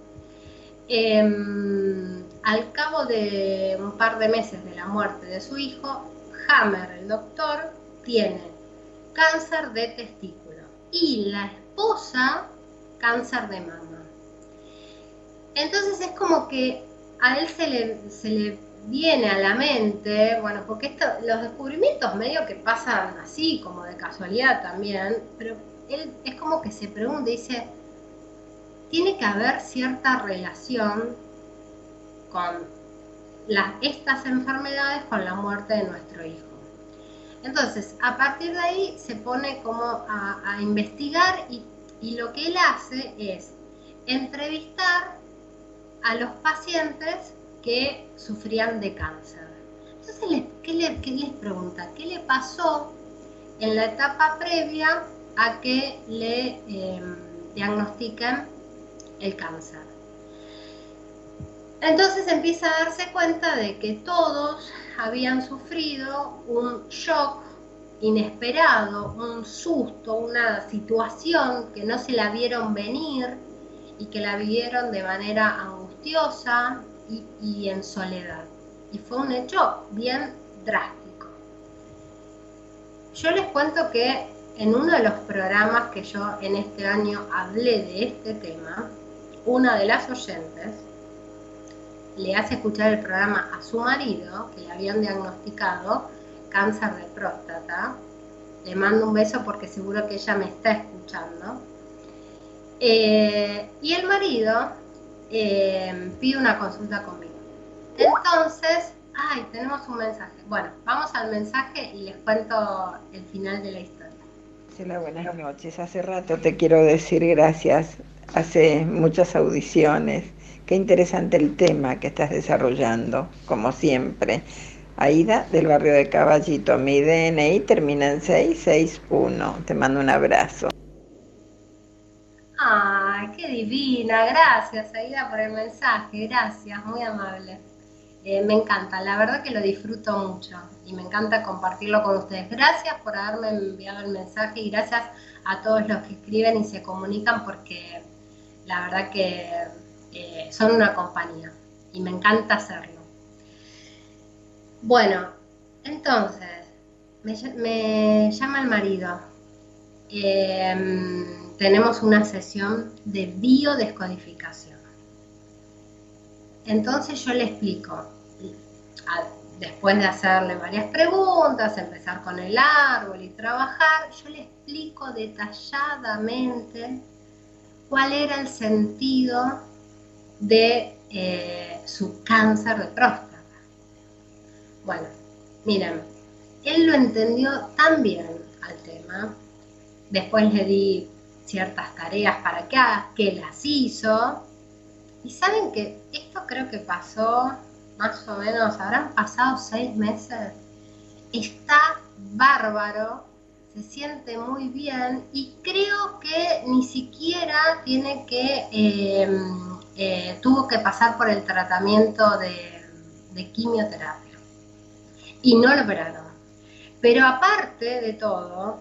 Em, al cabo de un par de meses de la muerte de su hijo, Hammer, el doctor, tiene cáncer de testículo y la esposa cáncer de mama. Entonces es como que a él se le, viene a la mente, bueno, porque esto, los descubrimientos medio que pasan así, como de casualidad también, pero él es como que se pregunta dice, tiene que haber cierta relación con estas enfermedades con la muerte de nuestro hijo. Entonces, a partir de ahí se pone como a, investigar y, lo que él hace es entrevistar a los pacientes que sufrían de cáncer. Entonces, ¿qué, les pregunta? ¿Qué le pasó en la etapa previa a que le em, diagnostiquen el cáncer. Entonces empieza a darse cuenta de que todos habían sufrido un shock inesperado, un susto, una situación que no se la vieron venir y que la vivieron de manera angustiosa y, en soledad. Y fue un hecho bien drástico. Yo les cuento que en uno de los programas que yo en este año hablé de este tema, una de las oyentes le hace escuchar el programa a su marido, que le habían diagnosticado cáncer de próstata. Le mando un beso porque seguro que ella me está escuchando. Eh, y el marido eh, pide una consulta conmigo. Entonces, ay, tenemos un mensaje. Bueno, vamos al mensaje y les cuento el final de la historia. Hola, buenas noches. Hace rato te quiero decir gracias. Hace muchas audiciones. Qué interesante el tema que estás desarrollando, como siempre. Aida, del barrio de Caballito. Mi DNI termina en 661. Te mando un abrazo. Ay, qué divina. Gracias, Aida, por el mensaje. Gracias, muy amable. Eh, me encanta, la verdad que lo disfruto mucho y me encanta compartirlo con ustedes. Gracias por haberme enviado el mensaje y gracias a todos los que escriben y se comunican porque la verdad que eh, son una compañía y me encanta hacerlo. Bueno, entonces, me, llama el marido. Em, tenemos una sesión de biodescodificación. Entonces yo le explico, después de hacerle varias preguntas, empezar con el árbol y trabajar, yo le explico detalladamente cuál era el sentido de eh, su cáncer de próstata. Bueno, miren, él lo entendió tan bien al tema, después le di ciertas tareas para que, que las hizo, y saben que esto creo que pasó más o menos, habrán pasado seis meses, está bárbaro, se siente muy bien y creo que ni siquiera tiene que, em, eh, tuvo que pasar por el tratamiento de, quimioterapia y no lo operaron. Pero aparte de todo,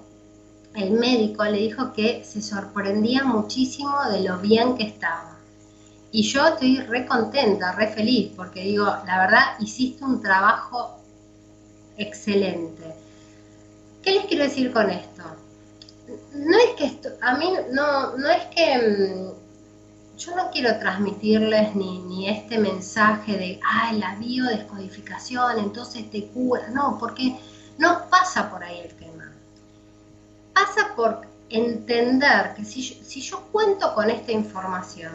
el médico le dijo que se sorprendía muchísimo de lo bien que estaba. Y yo estoy re contenta, re feliz, porque digo, la verdad, hiciste un trabajo excelente. ¿Qué les quiero decir con esto? No es que esto, a mí no, no es que mm, yo no quiero transmitirles ni, ni este mensaje de, ay, la biodescodificación, entonces te cura. No, porque no pasa por ahí el tema. Pasa por entender que si si yo cuento con esta información,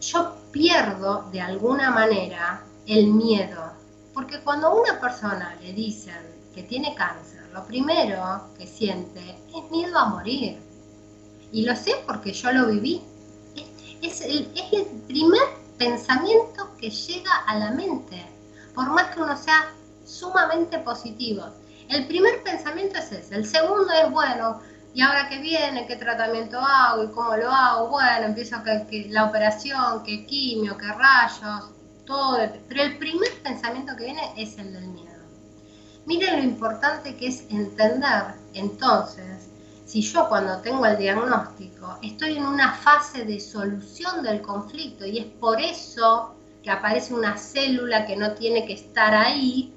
yo pierdo de alguna manera el miedo. Porque cuando a una persona le dicen que tiene cáncer, lo primero que siente es miedo a morir. Y lo sé porque yo lo viví. Es, el, es el primer pensamiento que llega a la mente, por más que uno sea sumamente positivo. El primer pensamiento es ese. El segundo es, bueno, ¿Y ahora qué viene? ¿Qué tratamiento hago? ¿Y cómo lo hago? Bueno, empiezo que, la operación, que quimio, que rayos, todo. Pero el primer pensamiento que viene es el del miedo. Miren lo importante que es entender entonces si yo cuando tengo el diagnóstico estoy en una fase de solución del conflicto y es por eso que aparece una célula que no tiene que estar ahí,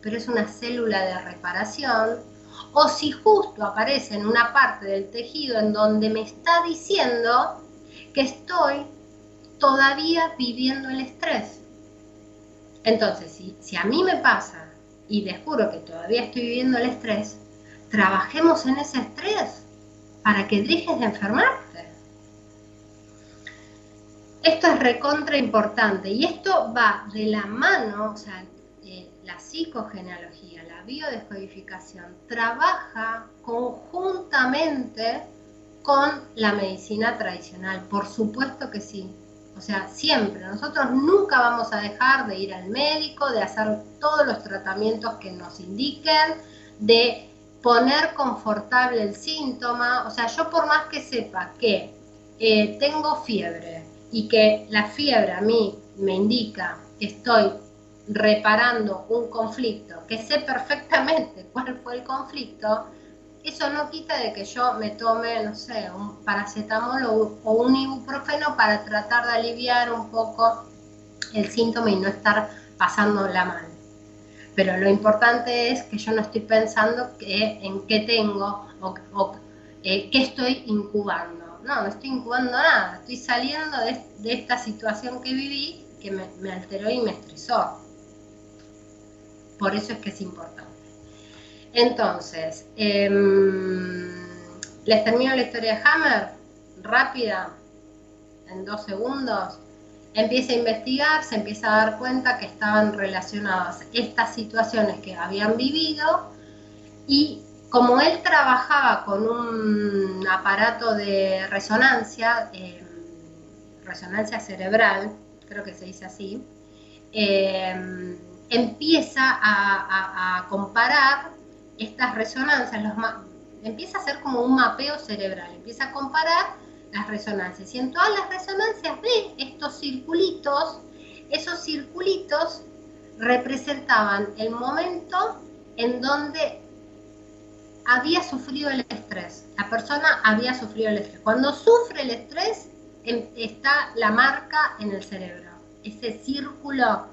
pero es una célula de reparación, o si justo aparece en una parte del tejido en donde me está diciendo que estoy todavía viviendo el estrés. Entonces, si, si a mí me pasa y descubro que todavía estoy viviendo el estrés, trabajemos en ese estrés para que dejes de enfermarte. Esto es recontra importante y esto va de la mano, o sea, eh, la psicogenealogía, biodescodificación trabaja conjuntamente con la medicina tradicional, por supuesto que sí. O sea, siempre, nosotros nunca vamos a dejar de ir al médico, de hacer todos los tratamientos que nos indiquen, de poner confortable el síntoma. O sea, yo por más que sepa que eh, tengo fiebre y que la fiebre a mí me indica que estoy reparando un conflicto, que sé perfectamente cuál fue el conflicto, eso no quita de que yo me tome, no sé, un paracetamol o, un ibuprofeno para tratar de aliviar un poco el síntoma y no estar pasándola mal. Pero lo importante es que yo no estoy pensando en qué tengo o, eh, qué estoy incubando. No, no estoy incubando nada. Estoy saliendo de, esta situación que viví que me alteró y me estresó. Por eso es que es importante. Entonces, em, les termino la historia de Hammer, rápida, en dos segundos. Empieza a investigar, se empieza a dar cuenta que estaban relacionadas estas situaciones que habían vivido y como él trabajaba con un aparato de resonancia, em, resonancia cerebral, creo que se dice así, eh, empieza a, comparar estas resonancias, empieza a hacer como un mapeo cerebral, empieza a comparar las resonancias. Y en todas las resonancias ve estos circulitos Esos circulitos representaban el momento en donde había sufrido el estrés. La persona había sufrido el estrés. Cuando sufre el estrés, em, está la marca en el cerebro. Ese círculo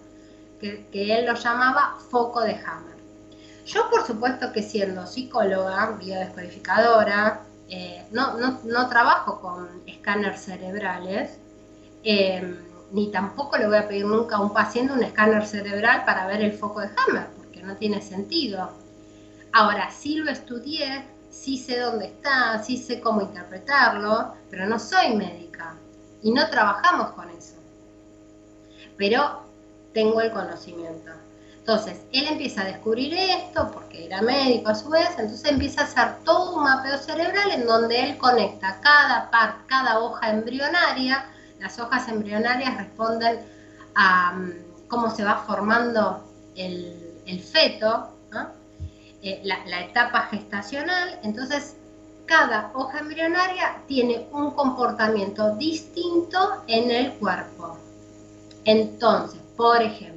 que, él lo llamaba foco de Hammer. Yo, por supuesto que siendo psicóloga, biodescodificadora, eh, no, no, trabajo con escáneres cerebrales, em, ni tampoco le voy a pedir nunca a un paciente un escáner cerebral para ver el foco de Hammer, porque no tiene sentido. Ahora, sí lo estudié, sí sé dónde está, sí sé cómo interpretarlo, pero no soy médica y no trabajamos con eso. Pero tengo el conocimiento. Entonces, él empieza a descubrir esto porque era médico a su vez, entonces empieza a hacer todo un mapeo cerebral en donde él conecta cada parte, cada hoja embrionaria. Las hojas embrionarias responden a mm, cómo se va formando el, feto, eh, la, la etapa gestacional. Entonces, cada hoja embrionaria tiene un comportamiento distinto en el cuerpo. Entonces, por ejemplo,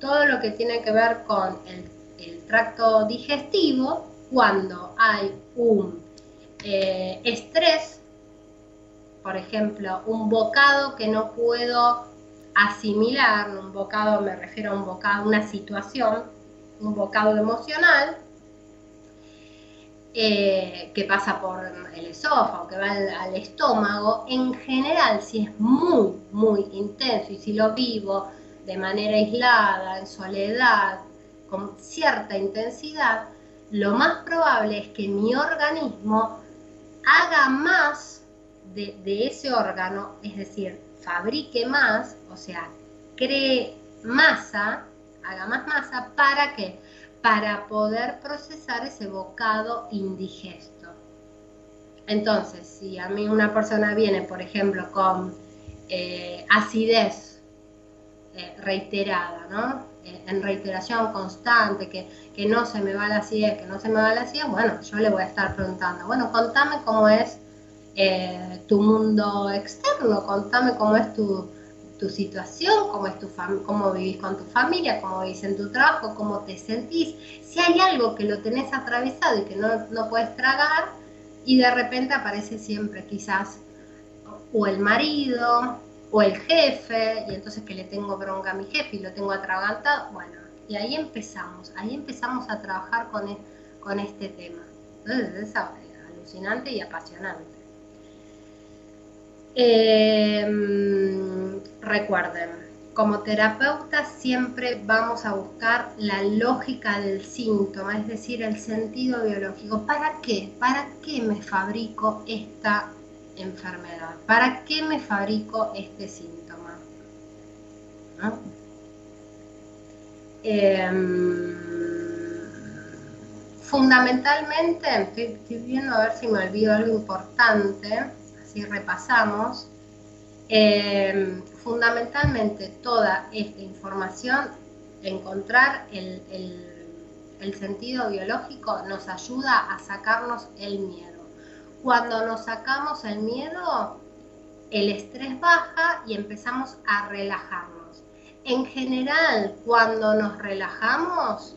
todo lo que tiene que ver con el, tracto digestivo, cuando hay un eh, estrés, por ejemplo, un bocado que no puedo asimilar, un bocado me refiero a un bocado, una situación, un bocado emocional, eh, que pasa por el esófago, que va al, estómago, en general, si es muy, muy intenso y si lo vivo de manera aislada, en soledad, con cierta intensidad, lo más probable es que mi organismo haga más de, ese órgano, es decir, fabrique más, o sea, cree masa, haga más masa, ¿para qué? Para poder procesar ese bocado indigesto. Entonces, si a mí una persona viene, por ejemplo, con eh, acidez eh, reiterada, ¿no? Eh, en reiteración constante, que, no se me va la acidez, que no se me va la acidez, bueno, yo le voy a estar preguntando, bueno, contame cómo es eh, tu mundo externo, contame cómo es tu, situación, cómo, es tu cómo vivís con tu familia, cómo vivís en tu trabajo, cómo te sentís. Si hay algo que lo tenés atravesado y que no, no puedes tragar, y de repente aparece siempre quizás o el marido, o el jefe, y entonces que le tengo bronca a mi jefe y lo tengo atragantado, bueno, y ahí empezamos, ahí empezamos a trabajar con, e, con este tema. Entonces es alucinante y apasionante. Em, recuerden, como terapeuta siempre vamos a buscar la lógica del síntoma, es decir, el sentido biológico. ¿Para qué? ¿Para qué me fabrico esta enfermedad? ¿Para qué me fabrico este síntoma? Em, fundamentalmente, estoy, viendo a ver si me olvido algo importante, así repasamos. Em, fundamentalmente toda esta información, encontrar el, el sentido biológico nos ayuda a sacarnos el miedo. Cuando nos sacamos el miedo, el estrés baja y empezamos a relajarnos. En general, cuando nos relajamos,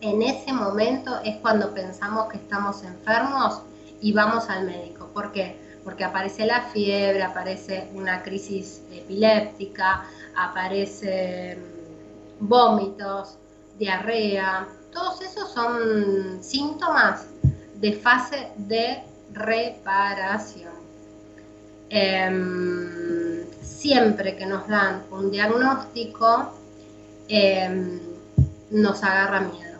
en ese momento es cuando pensamos que estamos enfermos y vamos al médico. ¿Por qué? Porque aparece la fiebre, aparece una crisis epiléptica, aparece mm, vómitos, diarrea. Todos esos son síntomas de fase de reparación. Em, siempre que nos dan un diagnóstico, em, nos agarra miedo,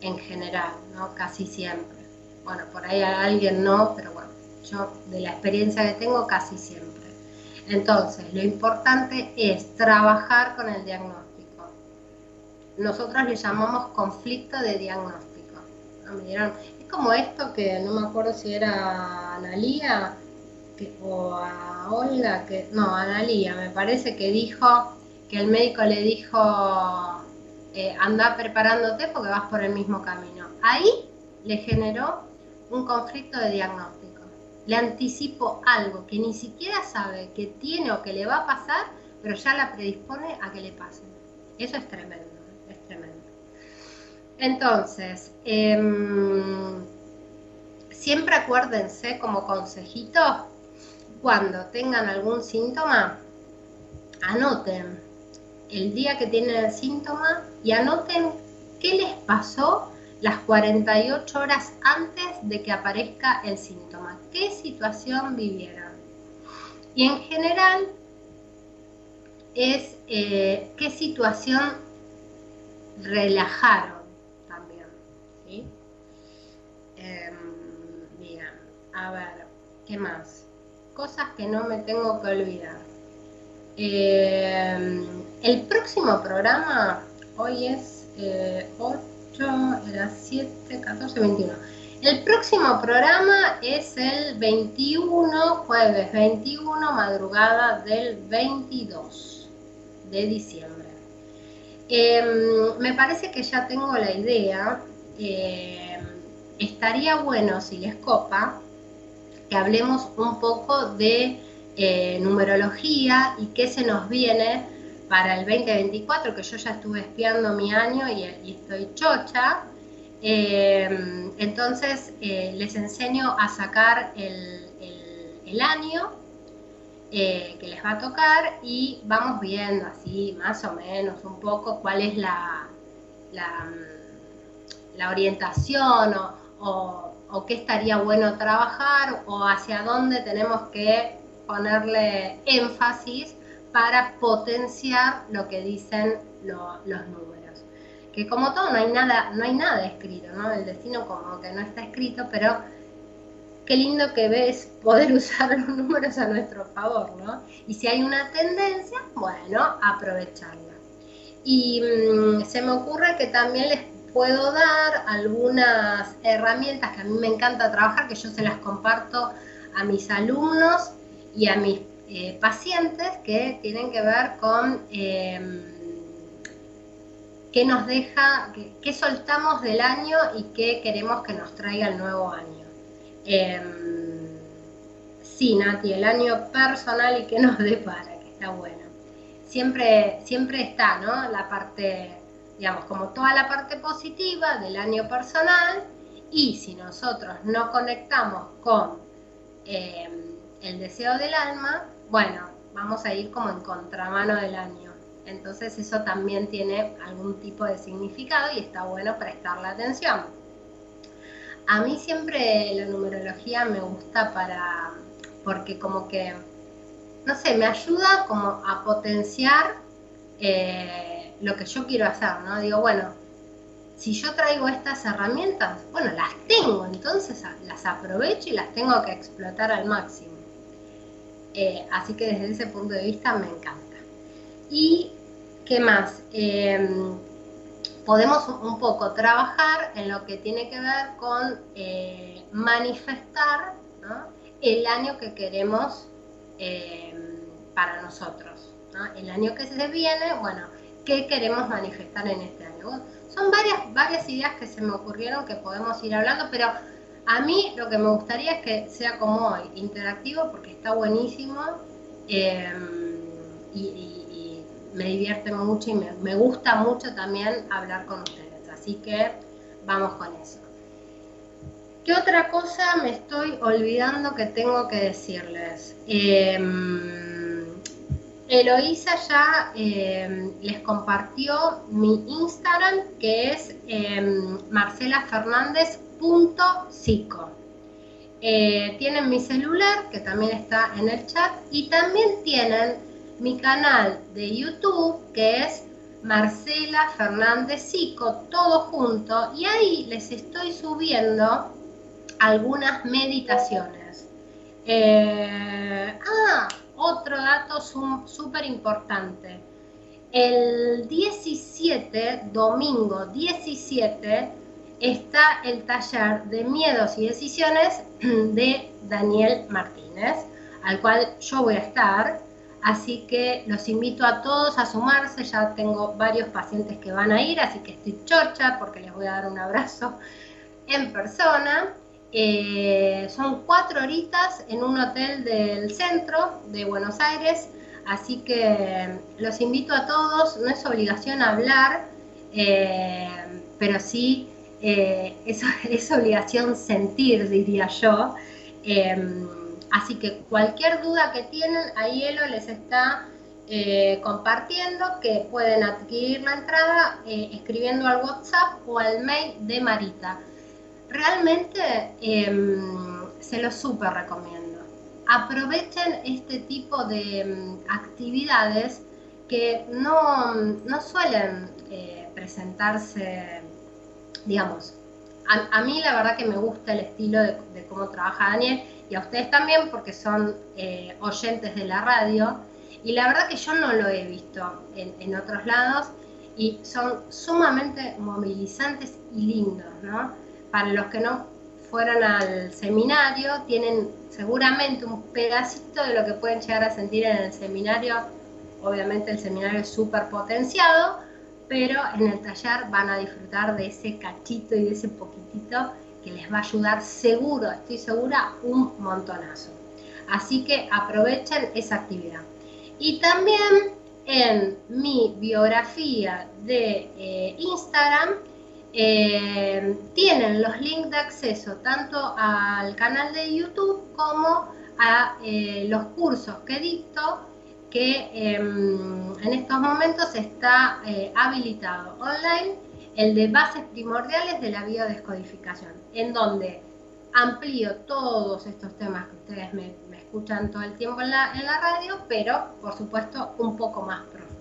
en general, ¿no? Casi siempre. Bueno, por ahí a alguien no, pero bueno, yo de la experiencia que tengo casi siempre. Entonces, lo importante es trabajar con el diagnóstico. Nosotros le llamamos conflicto de diagnóstico. Me como esto que no me acuerdo si era Analía que, o a Olga, que no, Analía, me parece que dijo que el médico le dijo eh, anda preparándote porque vas por el mismo camino. Ahí le generó un conflicto de diagnóstico. Le anticipó algo que ni siquiera sabe que tiene o que le va a pasar pero ya la predispone a que le pase. Eso es tremendo. Entonces, em, siempre acuérdense como consejito, cuando tengan algún síntoma, anoten el día que tienen el síntoma y anoten qué les pasó las 48 horas antes de que aparezca el síntoma, qué situación vivieron. Y en general es eh, qué situación relajaron también. ¿sí? Em, bien, a ver, ¿qué más? Cosas que no me tengo que olvidar. Em, el próximo programa, hoy es 8, eh, era 7, 14, 21. El próximo programa es el 21, jueves 21, madrugada del 22 de diciembre. Em, me parece que ya tengo la idea. Em, estaría bueno, si les copa, que hablemos un poco de eh, numerología y qué se nos viene para el 2024, que yo ya estuve espiando mi año y, estoy chocha. Em, entonces eh, les enseño a sacar el, el año eh, que les va a tocar y vamos viendo así más o menos un poco cuál es la, la, mm, orientación o, o, qué estaría bueno trabajar o hacia dónde tenemos que ponerle énfasis para potenciar lo que dicen los números. Que como todo no hay nada, no hay nada escrito, ¿no? El destino como que no está escrito, pero qué lindo que ves poder usar los números a nuestro favor, ¿no? Y si hay una tendencia, bueno, aprovecharla. Y mm, se me ocurre que también les puedo dar algunas herramientas que a mí me encanta trabajar, que yo se las comparto a mis alumnos y a mis eh, pacientes que tienen que ver con em, qué nos deja, qué soltamos del año y qué queremos que nos traiga el nuevo año. Em, sí, Nati, el año personal y que nos depara, que está bueno. Siempre, siempre está, ¿no? La parte, digamos, como toda la parte positiva del año personal y si nosotros no conectamos con em, el deseo del alma, bueno, vamos a ir como en contramano del año. Entonces eso también tiene algún tipo de significado y está bueno prestarle atención. A mí siempre la numerología me gusta para, porque como que, no sé, me ayuda como a potenciar eh, lo que yo quiero hacer, ¿no? Digo, bueno, si yo traigo estas herramientas, bueno, las tengo, entonces las aprovecho y las tengo que explotar al máximo. Eh, así que desde ese punto de vista me encanta. ¿Y qué más? Em, podemos un poco trabajar en lo que tiene que ver con eh, manifestar el año que queremos eh, para nosotros. El año que se viene, bueno, ¿qué queremos manifestar en este año? son varias, varias ideas que se me ocurrieron que podemos ir hablando, pero a mí lo que me gustaría es que sea como hoy, interactivo, porque está buenísimo. Eh, y me divierte mucho y me, gusta mucho también hablar con ustedes. Así que vamos con eso. ¿Qué otra cosa me estoy olvidando que tengo que decirles? Em, Eloísa ya em, les compartió mi Instagram que es eh. Eh, tienen mi celular que también está en el chat y también tienen mi canal de YouTube, que es Marcela Fernández Sico, todo junto, y ahí les estoy subiendo algunas meditaciones. Eh, ah, otro dato súper importante. El 17, domingo 17, está el taller de miedos y decisiones de Daniel Martínez, al cual yo voy a estar. Así que los invito a todos a sumarse, ya tengo varios pacientes que van a ir, así que estoy chocha porque les voy a dar un abrazo en persona. Eh, son cuatro horitas en un hotel del centro de Buenos Aires, Así que los invito a todos, no es obligación hablar, eh, pero sí eh, es, obligación sentir, diría yo. Así que cualquier duda que tienen, ahí Elo les está compartiendo que pueden adquirir la entrada escribiendo al WhatsApp o al mail de Marita. Realmente em, se lo súper recomiendo. Aprovechen este tipo de em, actividades que no, suelen presentarse digamos, a, mí la verdad que me gusta el estilo de, cómo trabaja Daniel y a ustedes también porque son eh, oyentes de la radio y la verdad que yo no lo he visto en, otros lados y son sumamente movilizantes y lindos, ¿no? Para los que no fueron al seminario, tienen seguramente un pedacito de lo que pueden llegar a sentir en el seminario. Obviamente el seminario es súper potenciado, pero en el taller van a disfrutar de ese cachito y de ese poquitito que les va a ayudar seguro, estoy segura, un montonazo. Así que aprovechen esa actividad. Y también en mi biografía de eh, Instagram eh, tienen los links de acceso tanto al canal de YouTube como a eh, los cursos que dicto que em, en estos momentos está eh, habilitado online el de bases primordiales de la biodescodificación, en donde amplío todos estos temas que ustedes me, escuchan todo el tiempo en la, en la, radio, pero por supuesto un poco más profundo.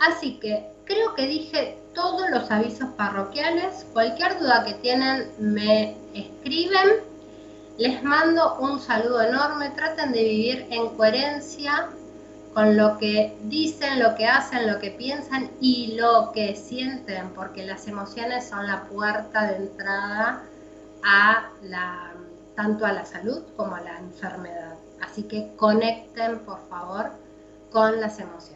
Así que creo que dije todos los avisos parroquiales. Cualquier duda que tienen me escriben. Les mando un saludo enorme. Traten de vivir en coherencia con lo que dicen, lo que hacen, lo que piensan y lo que sienten, porque las emociones son la puerta de entrada a tanto a la salud como a la enfermedad. Así que conecten, por favor, con las emociones.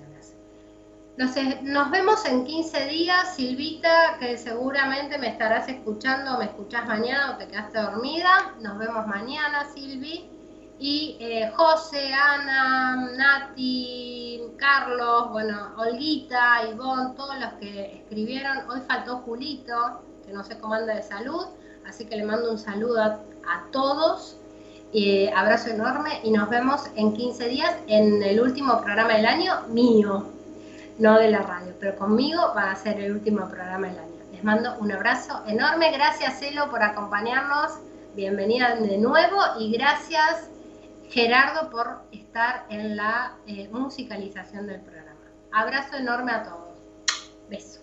Nos, nos vemos en 15 días, Silvita, que seguramente me estarás escuchando, me escuchás mañana o te quedaste dormida. Nos vemos mañana, Silvi y eh, José, Ana, Nati, Carlos, bueno, Olguita, Ivonne, todos los que escribieron. Hoy faltó Julito, que no sé cómo anda de salud, así que le mando un saludo a, todos. Eh, abrazo enorme y nos vemos en 15 días en el último programa del año mío, no de la radio, pero conmigo va a ser el último programa del año. Les mando un abrazo enorme, gracias Elo por acompañarnos, bienvenida de nuevo y gracias Gerardo por estar en la eh, musicalización del programa. Abrazo enorme a todos. Beso.